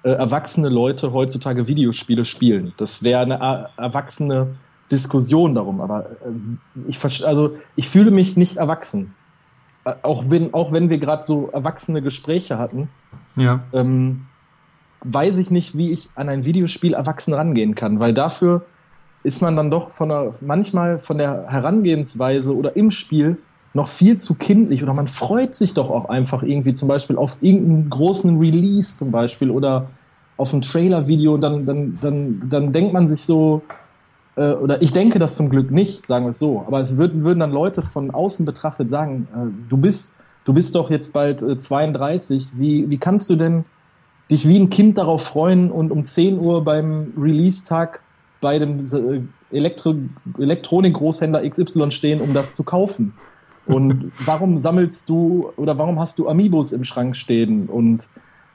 äh, erwachsene Leute heutzutage Videospiele spielen. Das wäre eine er erwachsene Diskussion darum. Aber äh, ich, also, ich fühle mich nicht erwachsen. Äh, auch, wenn, auch wenn wir gerade so erwachsene Gespräche hatten, Ja. ähm, weiß ich nicht, wie ich an ein Videospiel erwachsen rangehen kann, weil dafür ist man dann doch von der, manchmal von der Herangehensweise oder im Spiel noch viel zu kindlich oder man freut sich doch auch einfach irgendwie zum Beispiel auf irgendeinen großen Release zum Beispiel oder auf ein Trailer-Video dann, dann, dann, dann denkt man sich so, äh, oder ich denke das zum Glück nicht, sagen wir es so, aber es würden, würden dann Leute von außen betrachtet sagen, äh, du bist, du bist doch jetzt bald äh, 32, wie, wie kannst du denn dich wie ein Kind darauf freuen und um 10 Uhr beim Release-Tag bei dem äh, Elektro Elektronik-Großhändler XY stehen, um das zu kaufen? Und warum sammelst du oder warum hast du Amiibos im Schrank stehen? Und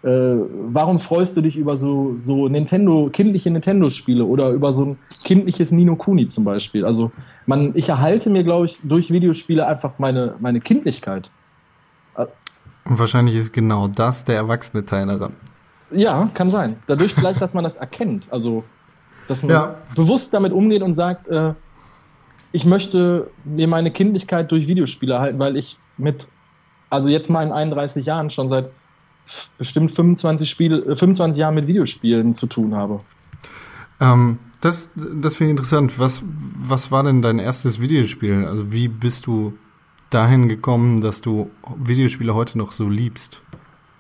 äh, warum freust du dich über so, so Nintendo, kindliche Nintendo-Spiele oder über so ein kindliches Nino Kuni zum Beispiel? Also man, ich erhalte mir, glaube ich, durch Videospiele einfach meine, meine Kindlichkeit. Und wahrscheinlich ist genau das der erwachsene Teil daran. Ja, kann sein. Dadurch vielleicht, dass man das erkennt. Also, dass man Ja. bewusst damit umgeht und sagt, äh, ich möchte mir meine Kindlichkeit durch Videospiele erhalten, weil ich mit, also jetzt mal in 31 Jahren schon seit bestimmt 25, Spiele, äh, 25 Jahren mit Videospielen zu tun habe. Ähm, das das finde ich interessant. Was, was war denn dein erstes Videospiel? Also wie bist du dahin gekommen, dass du Videospiele heute noch so liebst?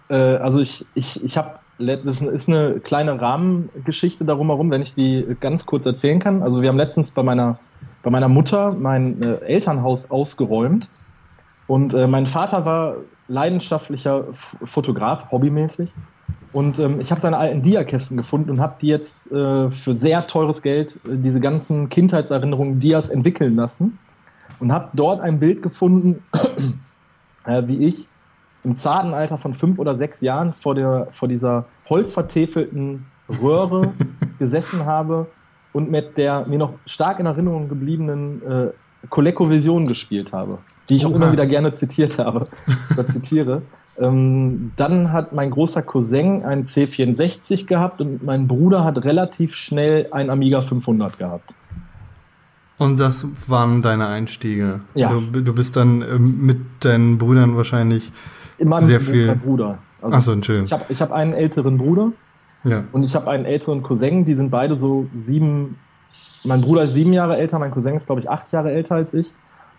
Äh, also ich, ich, ich habe, das ist eine kleine Rahmengeschichte darum herum, wenn ich die ganz kurz erzählen kann. Also wir haben letztens bei meiner, bei meiner Mutter mein äh, Elternhaus ausgeräumt und äh, mein Vater war leidenschaftlicher F Fotograf, hobbymäßig. Und ähm, ich habe seine alten Dia-Kästen gefunden und habe die jetzt äh, für sehr teures Geld äh, diese ganzen Kindheitserinnerungen Dias entwickeln lassen und habe dort ein Bild gefunden, äh, wie ich im zarten Alter von fünf oder sechs Jahren vor, der, vor dieser holzvertäfelten Röhre gesessen habe und mit der mir noch stark in Erinnerung gebliebenen äh, ColecoVision gespielt habe, die ich auch Oha. immer wieder gerne zitiert habe oder zitiere. Ähm, dann hat mein großer Cousin einen C64 gehabt und mein Bruder hat relativ schnell einen Amiga 500 gehabt. Und das waren deine Einstiege. Ja. Du, du bist dann ähm, mit deinen Brüdern wahrscheinlich. Immer Sehr viel. Bruder. Also Achso, Entschuldigung. Ich habe ich hab einen älteren Bruder Ja. und ich habe einen älteren Cousin, die sind beide so sieben. Mein Bruder ist sieben Jahre älter, mein Cousin ist, glaube ich, acht Jahre älter als ich.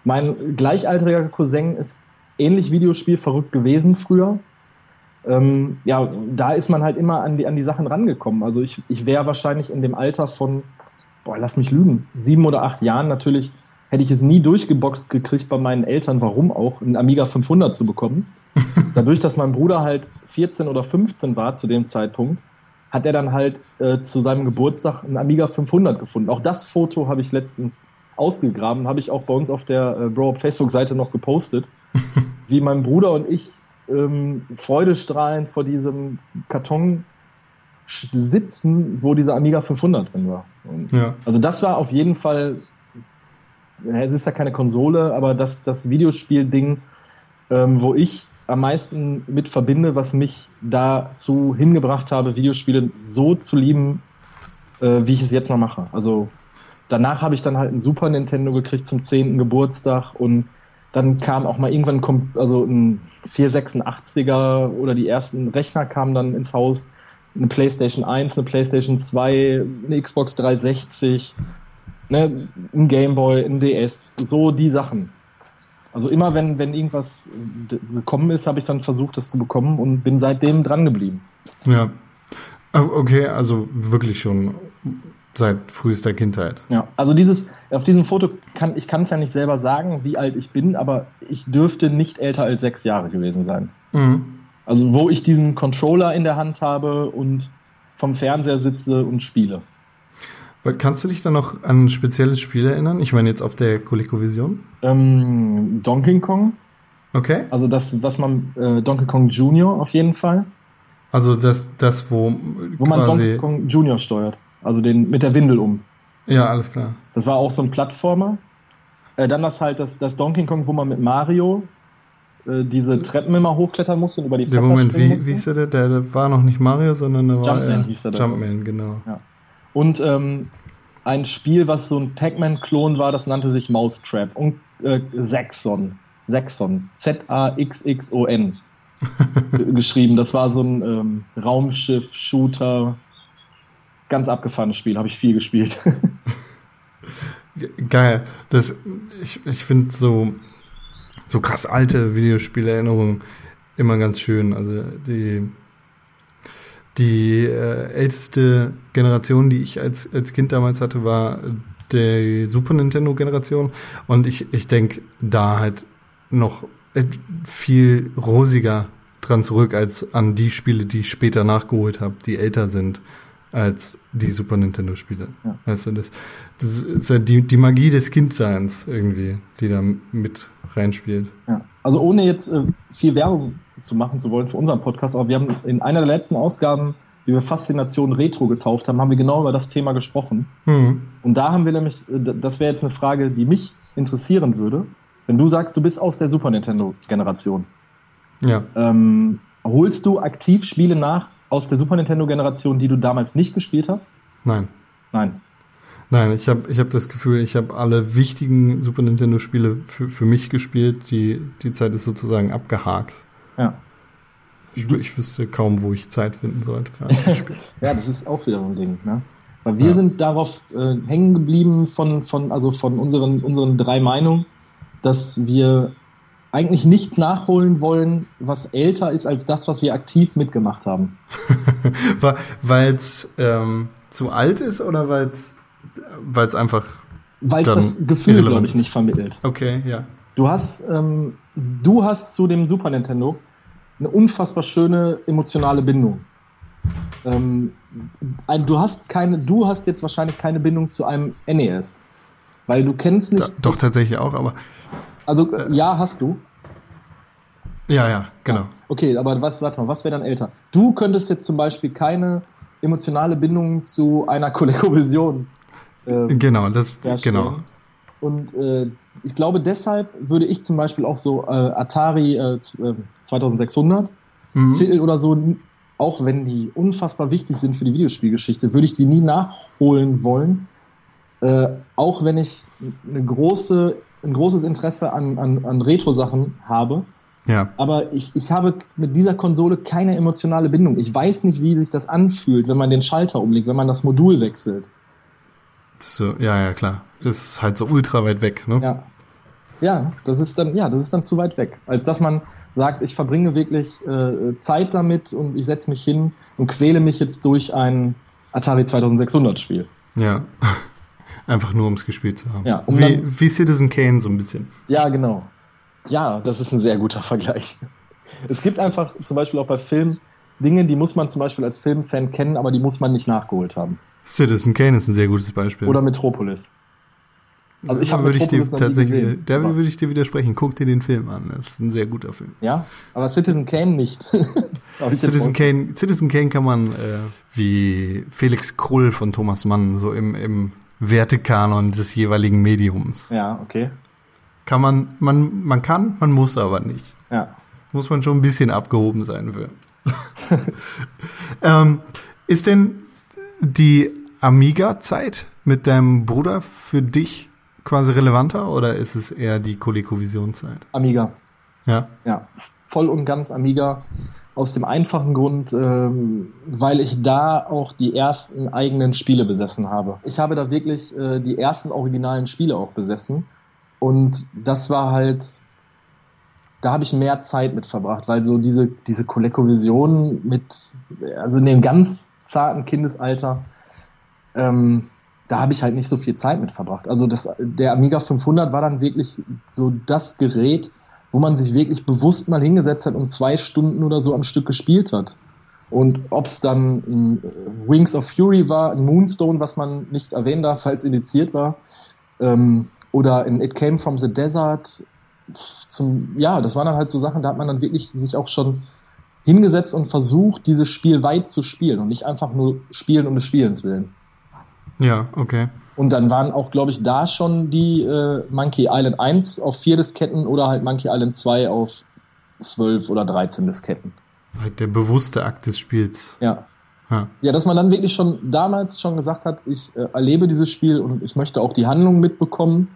Mein gleichaltriger Cousin ist ähnlich Videospiel verrückt gewesen früher. Ähm, ja, da ist man halt immer an die, an die Sachen rangekommen. Also ich, ich wäre wahrscheinlich in dem Alter von, boah, lass mich lügen, sieben oder acht Jahren natürlich, hätte ich es nie durchgeboxt gekriegt bei meinen Eltern, warum auch, einen Amiga 500 zu bekommen. Dadurch, dass mein Bruder halt 14 oder 15 war zu dem Zeitpunkt, hat er dann halt äh, zu seinem Geburtstag einen Amiga 500 gefunden. Auch das Foto habe ich letztens ausgegraben, habe ich auch bei uns auf der äh, Bro Facebook-Seite noch gepostet, wie mein Bruder und ich ähm, freudestrahlend vor diesem Karton sitzen, wo dieser Amiga 500 drin war. Ja. also das war auf jeden Fall, es ist ja keine Konsole, aber das, das Videospiel-Ding, ähm, wo ich am meisten mit verbinde, was mich dazu hingebracht habe, Videospiele so zu lieben, äh, wie ich es jetzt noch mache. Also danach habe ich dann halt ein Super Nintendo gekriegt zum 10. Geburtstag und dann kam auch mal irgendwann also ein 486er oder die ersten Rechner kamen dann ins Haus. Eine PlayStation 1, eine PlayStation 2, eine Xbox 360, ne, ein Gameboy, ein DS, so die Sachen. Also immer wenn, wenn irgendwas d- gekommen ist, habe ich dann versucht, das zu bekommen und bin seitdem dran geblieben. Ja. Ah, Okay, also wirklich schon seit frühester Kindheit. Ja, also dieses, auf diesem Foto kann ich kann es ja nicht selber sagen, wie alt ich bin, aber ich dürfte nicht älter als sechs Jahre gewesen sein. Mhm. Also wo ich diesen Controller in der Hand habe und vom Fernseher sitze und spiele. Kannst du dich da noch an ein spezielles Spiel erinnern? Ich meine jetzt auf der ColecoVision. Ähm, Donkey Kong, Okay. also das, was man äh, Donkey Kong Junior auf jeden Fall, Also das, das wo, wo man Donkey. Kong Junior steuert, also den mit der Windel um. Ja, alles klar. Das war auch so ein Plattformer. Äh, dann das halt das, das Donkey Kong, wo man mit Mario äh, diese Treppen immer hochklettern musste und über die Der Fässer Moment, springen wie, musste. wie hieß der? Der, der war noch nicht Mario, sondern der war Jumpman äh, hieß der da. Jumpman, genau. Und ähm, ein Spiel, was so ein Pac-Man-Klon war, das nannte sich Mousetrap. Und äh, Saxon. Saxon. Z-A-X-X-O-N. Geschrieben. Das war so ein ähm, Raumschiff-Shooter. Ganz abgefahrenes Spiel, habe ich viel gespielt. Ge- Geil. Das, ich ich finde so, so krass alte Videospielerinnerungen immer ganz schön. Also die, die äh, älteste Generation, die ich als, als Kind damals hatte, war die Super Nintendo Generation. Und ich, ich denke da halt noch et- viel rosiger dran zurück als an die Spiele, die ich später nachgeholt habe, die älter sind als die Super Nintendo Spiele. Ja. Weißt du, das, das ist ja die, die Magie des Kindseins irgendwie, die da mit reinspielt. Ja. Also ohne jetzt äh, viel Werbung zu machen zu wollen für unseren Podcast, aber wir haben in einer der letzten Ausgaben, die wir Faszination Retro getauft haben, haben wir genau über das Thema gesprochen. Hm. Und da haben wir nämlich, äh, das wäre jetzt eine Frage, die mich interessieren würde. Wenn du sagst, du bist aus der Super Nintendo-Generation, Ja. ähm, holst du aktiv Spiele nach aus der Super Nintendo-Generation, die du damals nicht gespielt hast? Nein. Nein. Nein, ich habe ich hab das Gefühl, ich habe alle wichtigen Super Nintendo Spiele für, für mich gespielt. Die, die Zeit ist sozusagen abgehakt. Ja. Ich, ich wüsste kaum, wo ich Zeit finden sollte. Ja, das ist auch wieder so ein Ding. Ne? Weil wir Ja. sind darauf äh, hängen geblieben von, von, also von unseren, unseren drei Meinungen, dass wir eigentlich nichts nachholen wollen, was älter ist als das, was wir aktiv mitgemacht haben. Weil es ähm, zu alt ist oder weil es einfach. Weil es das Gefühl, glaube ich, nicht vermittelt. Okay, ja. Du hast, ähm, du hast zu dem Super Nintendo eine unfassbar schöne emotionale Bindung. Ähm, ein, du hast keine, du hast jetzt wahrscheinlich keine Bindung zu einem NES. Weil du kennst nicht. Da, doch tatsächlich auch, aber Also äh, ja, hast du. ja, ja, genau. Okay, aber was, warte mal, was wäre dann älter? Du könntest jetzt zum Beispiel keine emotionale Bindung zu einer ColecoVision äh, Genau, das herstellen. genau. Und äh, ich glaube, deshalb würde ich zum Beispiel auch so äh, Atari äh, z- äh, 2600 Mhm. Titel oder so, auch wenn die unfassbar wichtig sind für die Videospielgeschichte, würde ich die nie nachholen wollen. Äh, auch wenn ich eine große, ein großes Interesse an, an, an Retro-Sachen habe. Ja, Aber ich, ich habe mit dieser Konsole keine emotionale Bindung. Ich weiß nicht, wie sich das anfühlt, wenn man den Schalter umlegt, wenn man das Modul wechselt. So, ja, ja, klar. Das ist halt so ultra weit weg, ne? Ja. Ja, das ist dann, ja, das ist dann zu weit weg. Als dass man sagt, ich verbringe wirklich äh, Zeit damit und ich setze mich hin und quäle mich jetzt durch ein Atari 2600 Spiel. Ja. Einfach nur, um es gespielt zu haben. Ja, um wie, dann- wie Citizen Kane so ein bisschen. Ja, genau. Ja, das ist ein sehr guter Vergleich. Es gibt einfach zum Beispiel auch bei Filmen Dinge, die muss man zum Beispiel als Filmfan kennen, aber die muss man nicht nachgeholt haben. Citizen Kane ist ein sehr gutes Beispiel. Oder Metropolis. Also ich Da habe würde ich dir tatsächlich, da würde ich dir widersprechen. Guck dir den Film an. Das ist ein sehr guter Film. Ja, aber Citizen Kane nicht. Citizen Kane, Citizen Kane kann man äh, wie Felix Krull von Thomas Mann so im, im Wertekanon des jeweiligen Mediums. Ja, okay. Kann man, man, man kann, man muss aber nicht. Ja. Muss man schon ein bisschen abgehoben sein für. ähm, ist denn die Amiga-Zeit mit deinem Bruder für dich quasi relevanter oder ist es eher die ColecoVision-Zeit? Amiga. Ja. Ja, voll und ganz Amiga. Aus dem einfachen Grund, ähm, weil ich da auch die ersten eigenen Spiele besessen habe. Ich habe da wirklich äh, die ersten originalen Spiele auch besessen. Und das war halt, da habe ich mehr Zeit mit verbracht, weil so diese, diese ColecoVision mit, also in dem ganz zarten Kindesalter, ähm, da habe ich halt nicht so viel Zeit mit verbracht. Also das, der Amiga 500 war dann wirklich so das Gerät, wo man sich wirklich bewusst mal hingesetzt hat und zwei Stunden oder so am Stück gespielt hat. Und ob es dann äh, Wings of Fury war, ein Moonstone, was man nicht erwähnen darf, falls indiziert war, ähm, oder in It Came from the Desert, zum, ja, das waren dann halt so Sachen, da hat man dann wirklich sich auch schon hingesetzt und versucht, dieses Spiel weit zu spielen und nicht einfach nur spielen um des Spielens willen. Ja, okay. Und dann waren auch, glaube ich, da schon die äh, Monkey Island 1 auf vier Disketten oder halt Monkey Island 2 auf 12 oder 13 Disketten. Halt der bewusste Akt des Spiels. Ja. Ja. Ja, dass man dann wirklich schon damals schon gesagt hat, ich äh, erlebe dieses Spiel und ich möchte auch die Handlung mitbekommen.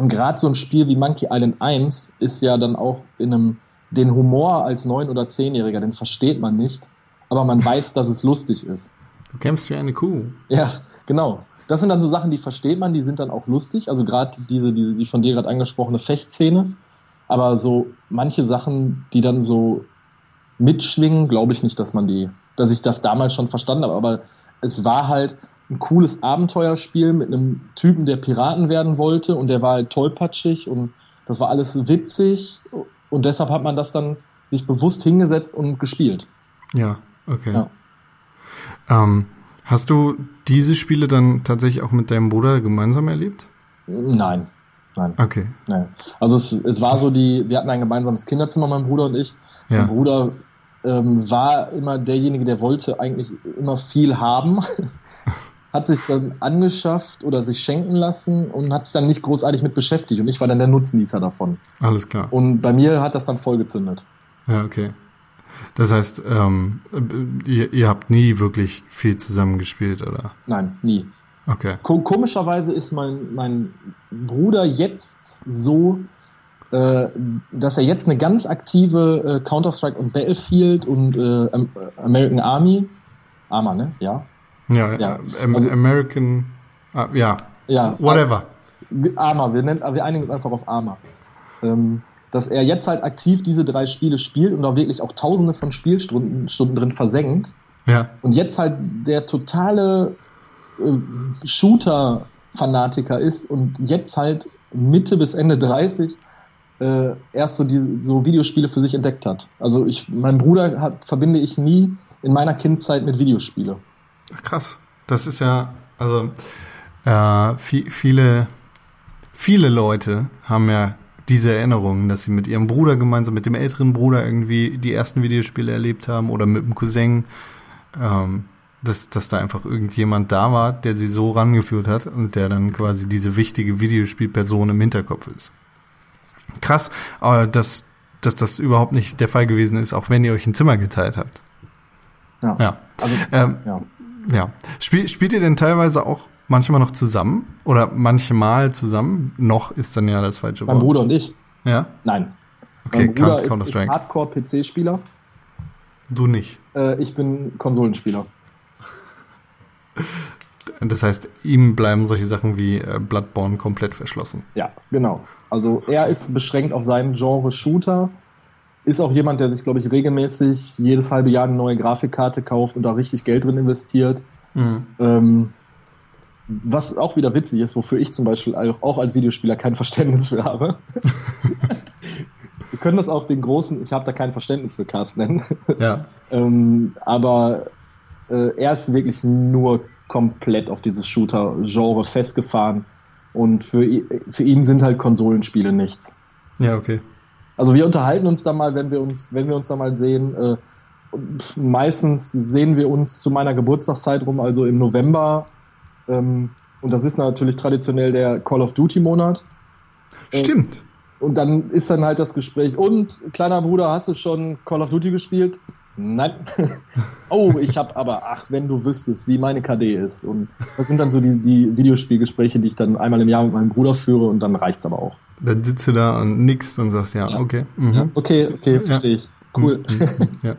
Und gerade so ein Spiel wie Monkey Island 1 ist ja dann auch in einem, den Humor als neun- oder zehnjähriger, den versteht man nicht, aber man weiß, dass es lustig ist. Du kämpfst wie eine Kuh. Ja, genau. Das sind dann so Sachen, die versteht man, die sind dann auch lustig. Also gerade diese, diese, die von dir gerade angesprochene Fechtszene. Aber so manche Sachen, die dann so mitschwingen, glaube ich nicht, dass man die, dass ich das damals schon verstanden habe. Aber es war halt ein cooles Abenteuerspiel mit einem Typen, der Piraten werden wollte und der war halt tollpatschig und das war alles witzig und deshalb hat man das dann sich bewusst hingesetzt und gespielt. Ja, okay. Ja. Ähm, hast du diese Spiele dann tatsächlich auch mit deinem Bruder gemeinsam erlebt? Nein, nein. Okay. Nee. Also es, es war so die, wir hatten ein gemeinsames Kinderzimmer, mein Bruder und ich. Ja. Mein Bruder ähm, war immer derjenige, der wollte eigentlich immer viel haben, hat sich dann angeschafft oder sich schenken lassen und hat sich dann nicht großartig mit beschäftigt. Und ich war dann der Nutznießer davon. Alles klar. Und bei mir hat das dann voll gezündet. Ja, okay. Das heißt, ähm, ihr, ihr habt nie wirklich viel zusammengespielt, oder? Nein, nie. Okay. Ko komischerweise ist mein, mein Bruder jetzt so, äh, dass er jetzt eine ganz aktive äh, Counter-Strike und Battlefield und äh, Am American Army, Arma, ne? Ja. Ja, Ja, ähm, also- American, ah, ja, Ja. whatever. Arma, wir, nennen, wir einigen uns einfach auf Arma. Ähm, dass er jetzt halt aktiv diese drei Spiele spielt und da wirklich auch tausende von Spielstunden Stunden drin versenkt. Ja, Und jetzt halt der totale äh, Shooter-Fanatiker ist und jetzt halt Mitte bis Ende 30 äh, erst so die so Videospiele für sich entdeckt hat. Also ich, mein Bruder hat, verbinde ich nie in meiner Kindzeit mit Videospiele. Ach, krass. Das ist ja, also äh, vi- viele, viele Leute haben ja diese Erinnerungen, dass sie mit ihrem Bruder gemeinsam, mit dem älteren Bruder irgendwie die ersten Videospiele erlebt haben oder mit dem Cousin, ähm, dass, dass da einfach irgendjemand da war, der sie so rangeführt hat und der dann quasi diese wichtige Videospielperson im Hinterkopf ist. Krass, aber dass, dass das überhaupt nicht der Fall gewesen ist, auch wenn ihr euch ein Zimmer geteilt habt. Ja. Ja. Also, Ähm, ja. Ja. Spiel, spielt ihr denn teilweise auch manchmal noch zusammen? Oder manchmal zusammen? Noch ist dann ja das falsche Mein Wort. Bruder und ich. Ja? Nein. Okay, mein Bruder Counter- ist, ist. Hardcore-PC-Spieler. Du nicht. Äh, ich bin Konsolenspieler. Das heißt, ihm bleiben solche Sachen wie äh, Bloodborne komplett verschlossen. Ja, genau. Also er ist beschränkt auf seinen Genre Shooter. Ist auch jemand, der sich, glaube ich, regelmäßig jedes halbe Jahr eine neue Grafikkarte kauft und da richtig Geld drin investiert. Ähm, was auch wieder witzig ist, wofür ich zum Beispiel auch als Videospieler kein Verständnis für habe. Wir können das auch den großen, ich habe da kein Verständnis für Cast nennen. Ja. ähm, aber äh, er ist wirklich nur komplett auf dieses Shooter-Genre festgefahren. Und für, für ihn sind halt Konsolenspiele nichts. Ja, okay. Also wir unterhalten uns da mal, wenn wir uns, wenn wir uns da mal sehen. Äh, meistens sehen wir uns zu meiner Geburtstagszeit rum, also im November. Ähm, und das ist natürlich traditionell der Call of Duty Monat. Stimmt. Und dann ist dann halt das Gespräch. Und kleiner Bruder, hast du schon Call of Duty gespielt? Nein. oh, ich habe aber, ach, wenn du wüsstest, wie meine KD ist. Und das sind dann so die, die Videospielgespräche, die ich dann einmal im Jahr mit meinem Bruder führe und dann reicht's aber auch. Dann sitzt du da und nix und sagst, ja, okay. Mhm. Okay, okay, verstehe ich. Cool. Ja.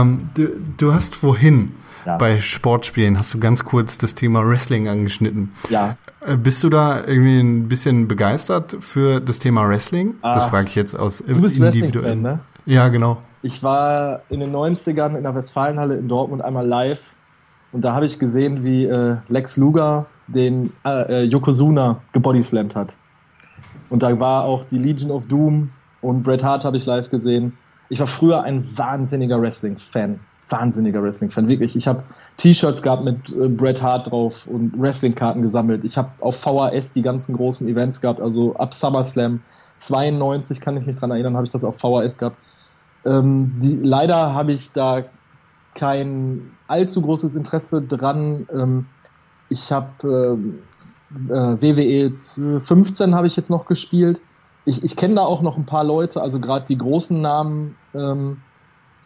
ähm, du, du hast vorhin Ja. bei Sportspielen, hast du ganz kurz das Thema Wrestling angeschnitten. ja. Äh, Bist du da irgendwie ein bisschen begeistert für das Thema Wrestling? das Ah. frage ich jetzt aus Du bist ne? Ja, genau. Ich war in den 90ern in der Westfalenhalle in Dortmund einmal live und da habe ich gesehen, wie äh, Lex Luger den äh, äh, Yokozuna gebodyslammt hat. Und da war auch die Legion of Doom und Bret Hart habe ich live gesehen. Ich war früher ein wahnsinniger Wrestling-Fan. Wahnsinniger Wrestling-Fan, wirklich. Ich habe T-Shirts gehabt mit äh, Bret Hart drauf und Wrestling-Karten gesammelt. Ich habe auf VHS die ganzen großen Events gehabt, also ab SummerSlam 92 kann ich mich dran erinnern, habe ich das auf VHS gehabt. Ähm, die, leider habe ich da kein allzu großes Interesse dran. Ähm, ich habe ähm, äh, WWE 15 habe ich jetzt noch gespielt. Ich, ich kenne da auch noch ein paar Leute, also gerade die großen Namen ähm,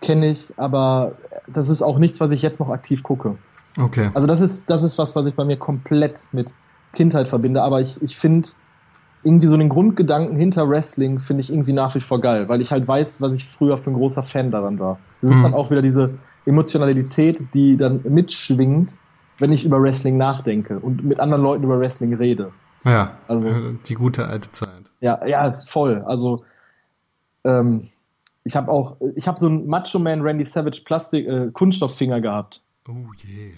kenne ich, aber das ist auch nichts, was ich jetzt noch aktiv gucke. Okay. Also das ist, das ist was, was ich bei mir komplett mit Kindheit verbinde. Aber ich, ich finde irgendwie so den Grundgedanken hinter Wrestling finde ich irgendwie nach wie vor geil, weil ich halt weiß, was ich früher für ein großer Fan daran war. Das ist Mhm. dann auch wieder diese Emotionalität, die dann mitschwingt, wenn ich über Wrestling nachdenke und mit anderen Leuten über Wrestling rede. Ja, Also- die gute alte Zeit. Ja, ja, voll. Also ähm, ich habe auch, ich habe so einen Macho Man Randy Savage Plastik äh, Kunststofffinger gehabt. Oh yeah.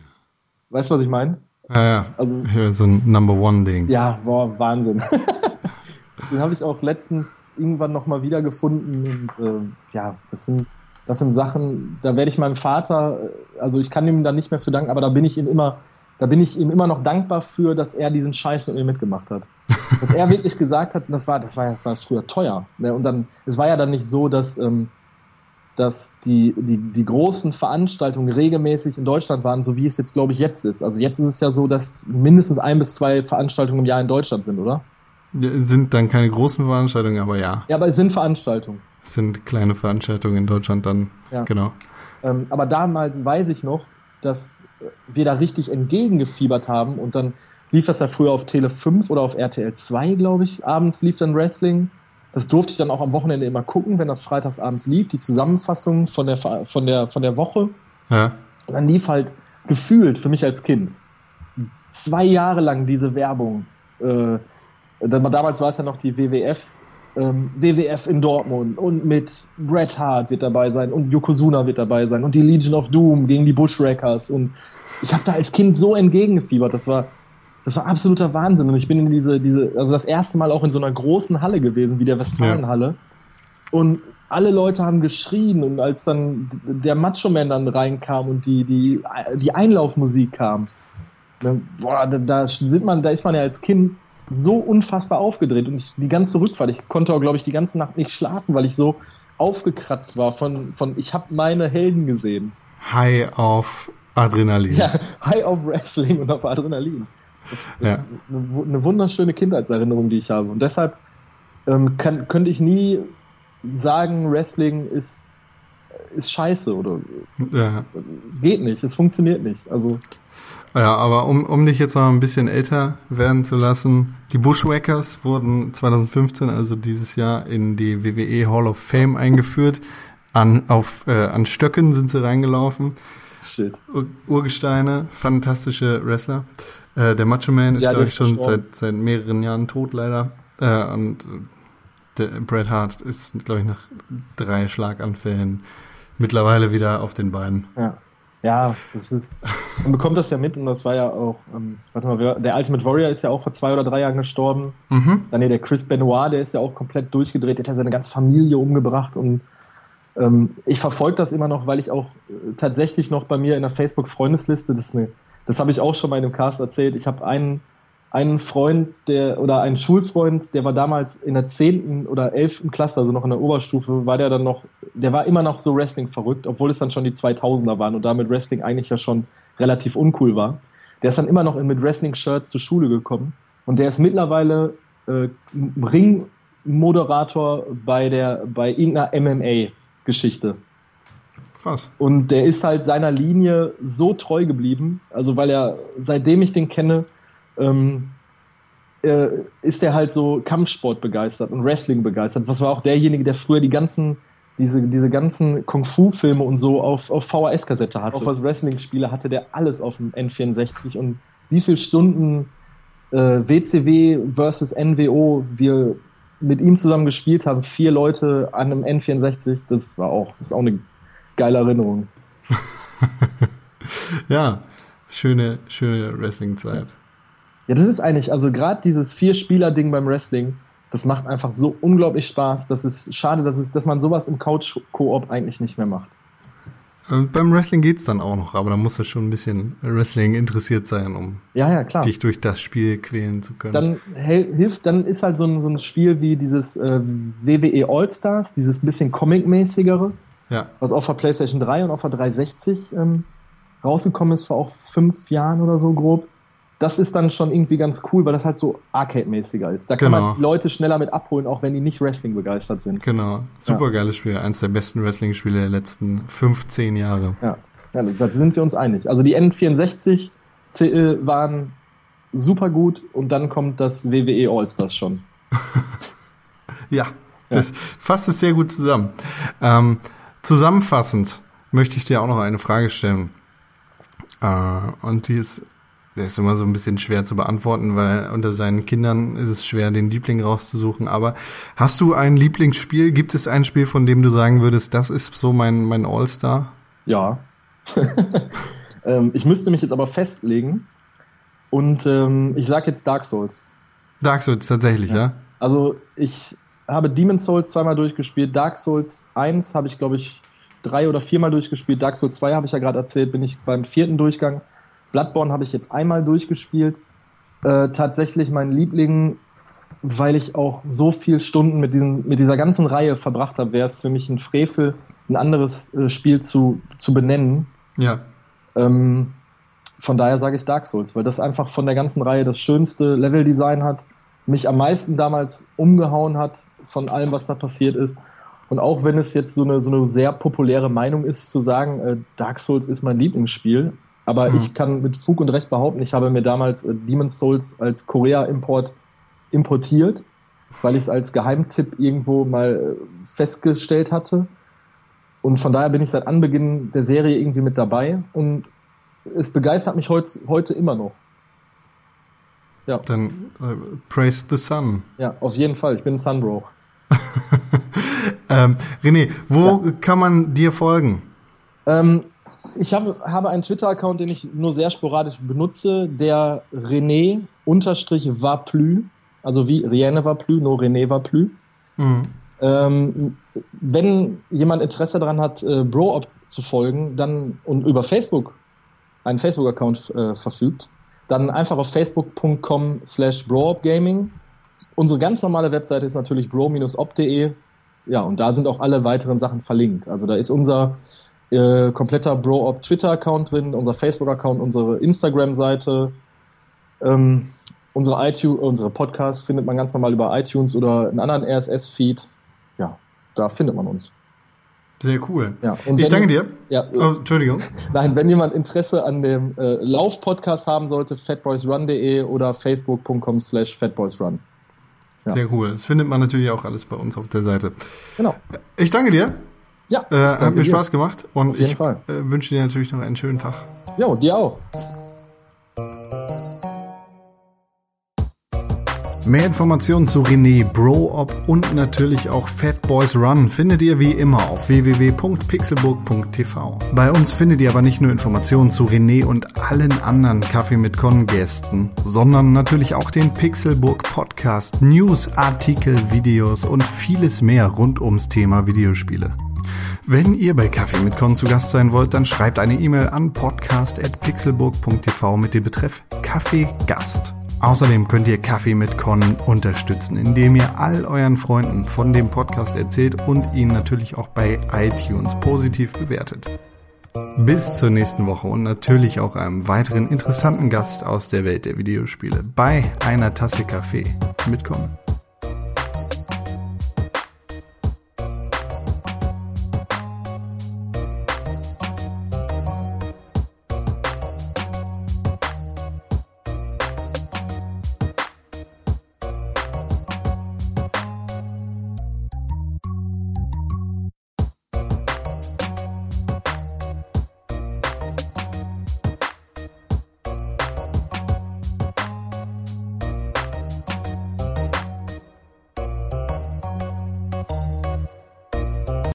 Weißt du, was ich meine? Ja, ja. Also Hier, so ein Number One Ding. Ja, boah, Wahnsinn. Den habe ich auch letztens irgendwann nochmal wiedergefunden. Und äh, ja, das sind, das sind Sachen, da werde ich meinem Vater, also ich kann ihm da nicht mehr für danken, aber da bin ich ihm immer, da bin ich ihm immer noch dankbar für, dass er diesen Scheiß mit mir mitgemacht hat. dass er wirklich gesagt hat, das war, das war, das war früher teuer. Ne? Und dann, es war ja dann nicht so, dass, ähm, dass die, die, die großen Veranstaltungen regelmäßig in Deutschland waren, so wie es jetzt, glaube ich, jetzt ist. Also jetzt ist es ja so, dass mindestens ein bis zwei Veranstaltungen im Jahr in Deutschland sind, oder? Sind dann keine großen Veranstaltungen, aber ja. Ja, aber es sind Veranstaltungen. Sind kleine Veranstaltungen in Deutschland dann. Ja. Genau. Ähm, aber damals weiß ich noch, dass wir da richtig entgegengefiebert haben und dann lief das ja früher auf Tele 5 oder auf RTL 2, glaube ich. Abends lief dann Wrestling. Das durfte ich dann auch am Wochenende immer gucken, wenn das freitags abends lief, die Zusammenfassung von der, von der, von der Woche. Ja. Und dann lief halt gefühlt für mich als Kind zwei Jahre lang diese Werbung. Äh, damals war es ja noch die WWF, ähm, WWF in Dortmund und mit Bret Hart wird dabei sein und Yokozuna wird dabei sein und die Legion of Doom gegen die Bushwreckers und ich habe da als Kind so entgegengefiebert. Das war, das war absoluter Wahnsinn und ich bin in diese, diese, also das erste Mal auch in so einer großen Halle gewesen wie der Westfalenhalle und alle Leute haben geschrien und als dann der Macho Man dann reinkam und die, die, die Einlaufmusik kam, ne, boah, da, da sind man, da ist man ja als Kind so unfassbar aufgedreht und ich, die ganze Rückfahrt, ich konnte auch, glaube ich, die ganze Nacht nicht schlafen, weil ich so aufgekratzt war von, von ich habe meine Helden gesehen. High auf Adrenalin. Ja, high auf Wrestling und auf Adrenalin. Das, Ja. ist eine, eine wunderschöne Kindheitserinnerung, die ich habe. Und deshalb ähm, kann, könnte ich nie sagen, Wrestling ist, ist scheiße oder Ja. geht nicht, es funktioniert nicht. Also Ja, aber um, um dich jetzt noch ein bisschen älter werden zu lassen, die Bushwhackers wurden 2015, also dieses Jahr, in die WWE Hall of Fame eingeführt. An, auf, äh, an Stöcken sind sie reingelaufen. shit. Ur Urgesteine, fantastische Wrestler. Äh, der Macho Man ist, Ja, glaube ich, schon seit, seit mehreren Jahren tot, leider. Äh, und äh, der Bret Hart ist, glaube ich, nach drei Schlaganfällen mittlerweile wieder auf den Beinen. Ja. Ja, das ist. Man bekommt das ja mit und das war ja auch, ähm, warte mal, der Ultimate Warrior ist ja auch vor zwei oder drei Jahren gestorben. Mhm. Dann nee, der Chris Benoit, der ist ja auch komplett durchgedreht, der hat ja seine ganze Familie umgebracht und ähm, ich verfolge das immer noch, weil ich auch äh, tatsächlich noch bei mir in der Facebook-Freundesliste, das, eine- das habe ich auch schon mal in einem Cast erzählt, ich habe einen, einen Freund, der oder einen Schulfreund, der war damals in der 10. oder 11. Klasse, also noch in der Oberstufe, war der dann noch, der war immer noch so Wrestling verrückt, obwohl es dann schon die 2000er waren und damit Wrestling eigentlich ja schon relativ uncool war. Der ist dann immer noch mit Wrestling-Shirts zur Schule gekommen und der ist mittlerweile äh, Ringmoderator bei der bei irgendeiner MMA-Geschichte. Krass. Und der ist halt seiner Linie so treu geblieben, also weil er, seitdem ich den kenne, ähm, äh, ist er halt so Kampfsport begeistert und Wrestling begeistert. Was war auch derjenige, der früher die ganzen, diese, diese ganzen Kung-Fu-Filme und so auf, auf VHS-Kassette hatte. Auch was Wrestling-Spiele hatte der alles auf dem N64 und wie viele Stunden äh, WCW versus NWO wir mit ihm zusammen gespielt haben, vier Leute an einem N64, das war auch, das ist auch eine geile Erinnerung. Ja, schöne, schöne Wrestling-Zeit. Ja, das ist eigentlich, also gerade dieses Vier-Spieler-Ding beim Wrestling, das macht einfach so unglaublich Spaß. Das ist schade, dass, es, dass man sowas im Couch-Koop eigentlich nicht mehr macht. Und beim Wrestling geht's dann auch noch, aber da musst du schon ein bisschen Wrestling interessiert sein, um Ja, ja, dich durch das Spiel quälen zu können. Dann hilft, dann ist halt so ein, so ein Spiel wie dieses äh, WWE All-Stars, dieses bisschen Comic-mäßigere, ja, was auf der PlayStation 3 und auf der 360 ähm, rausgekommen ist vor auch fünf Jahren oder so grob. Das ist dann schon irgendwie ganz cool, weil das halt so Arcade-mäßiger ist. Da kann Genau. man die Leute schneller mit abholen, auch wenn die nicht Wrestling begeistert sind. genau. Super geiles Spiel. Eins der besten Wrestling-Spiele der letzten 15 Jahre. Ja, ja da sind wir uns einig. Also die N64-Titel waren super gut und dann kommt das WWE All-Stars schon. Ja, das fasst es sehr gut zusammen. Ähm, zusammenfassend möchte ich dir auch noch eine Frage stellen. Äh, und die ist, der ist immer so ein bisschen schwer zu beantworten, weil unter seinen Kindern ist es schwer, den Liebling rauszusuchen. Aber hast du ein Lieblingsspiel? Gibt es ein Spiel, von dem du sagen würdest, das ist so mein, mein All-Star? Ja. ähm, ich müsste mich jetzt aber festlegen und ähm, ich sage jetzt Dark Souls. Dark Souls tatsächlich, ja? Also ich habe Demon's Souls zweimal durchgespielt. Dark Souls 1 habe ich, glaube ich, drei oder viermal durchgespielt. Dark Souls 2 habe ich ja gerade erzählt, bin ich beim vierten Durchgang. Bloodborne habe ich jetzt einmal durchgespielt. Äh, tatsächlich mein Liebling, weil ich auch so viel Stunden mit, diesen, mit dieser ganzen Reihe verbracht habe, wäre es für mich ein Frevel, ein anderes äh, Spiel zu, zu benennen. Ja. Ähm, von daher sage ich Dark Souls, weil das einfach von der ganzen Reihe das schönste Leveldesign hat, mich am meisten damals umgehauen hat von allem, was da passiert ist. Und auch wenn es jetzt so eine, so eine sehr populäre Meinung ist, zu sagen, äh, Dark Souls ist mein Lieblingsspiel, aber Mhm. ich kann mit Fug und Recht behaupten, ich habe mir damals äh, Demon's Souls als Korea-Import importiert, weil ich es als Geheimtipp irgendwo mal äh, festgestellt hatte. Und von daher bin ich seit Anbeginn der Serie irgendwie mit dabei und es begeistert mich heut, heute immer noch. Ja, Dann äh, Praise the Sun. ja, auf jeden Fall. Ich bin Sunbro. Ähm, René, wo kann man dir folgen? Ähm, ich habe, habe einen Twitter-Account, den ich nur sehr sporadisch benutze, der René unterstrich Vaplü, also wie Rienne Vaplü, nur René Vaplü. Mhm. Ähm, wenn jemand Interesse daran hat, äh, Bro zu folgen, dann und über Facebook einen Facebook-Account äh, verfügt, dann einfach auf facebook.com slash broopgaming. Unsere ganz normale Webseite ist natürlich bro-op.de. Ja, und da sind auch alle weiteren Sachen verlinkt. Also da ist unser äh, kompletter Bro-op Twitter-Account drin, unser Facebook-Account, unsere Instagram-Seite, ähm, unsere iTunes, unsere Podcasts findet man ganz normal über iTunes oder einen anderen RSS-Feed. Ja, da findet man uns. Sehr cool. Ja, ich danke dir. Ja, Oh, Entschuldigung. Nein, wenn jemand Interesse an dem äh, Lauf-Podcast haben sollte, fatboysrun.de oder facebook.com slash fatboysrun. Ja. Sehr cool. Das findet man natürlich auch alles bei uns auf der Seite. Genau. Ich danke dir. Ja, Äh, hat mir. Spaß gemacht und ich äh, wünsche dir natürlich noch einen schönen Tag. Ja, und dir auch. Mehr Informationen zu René, Bro-Op und natürlich auch Fat Boys Run findet ihr wie immer auf www.pixelburg.tv. Bei uns findet ihr aber nicht nur Informationen zu René und allen anderen Kaffee mit Con Gästen, sondern natürlich auch den Pixelburg Podcast, News, Artikel, Videos und vieles mehr rund ums Thema Videospiele. Wenn ihr bei Kaffee mit Con zu Gast sein wollt, dann schreibt eine E-Mail an podcast.pixelburg.tv mit dem Betreff Kaffee Gast. Außerdem könnt ihr Kaffee mit Con unterstützen, indem ihr all euren Freunden von dem Podcast erzählt und ihn natürlich auch bei iTunes positiv bewertet. Bis zur nächsten Woche und natürlich auch einem weiteren interessanten Gast aus der Welt der Videospiele bei einer Tasse Kaffee mit Con.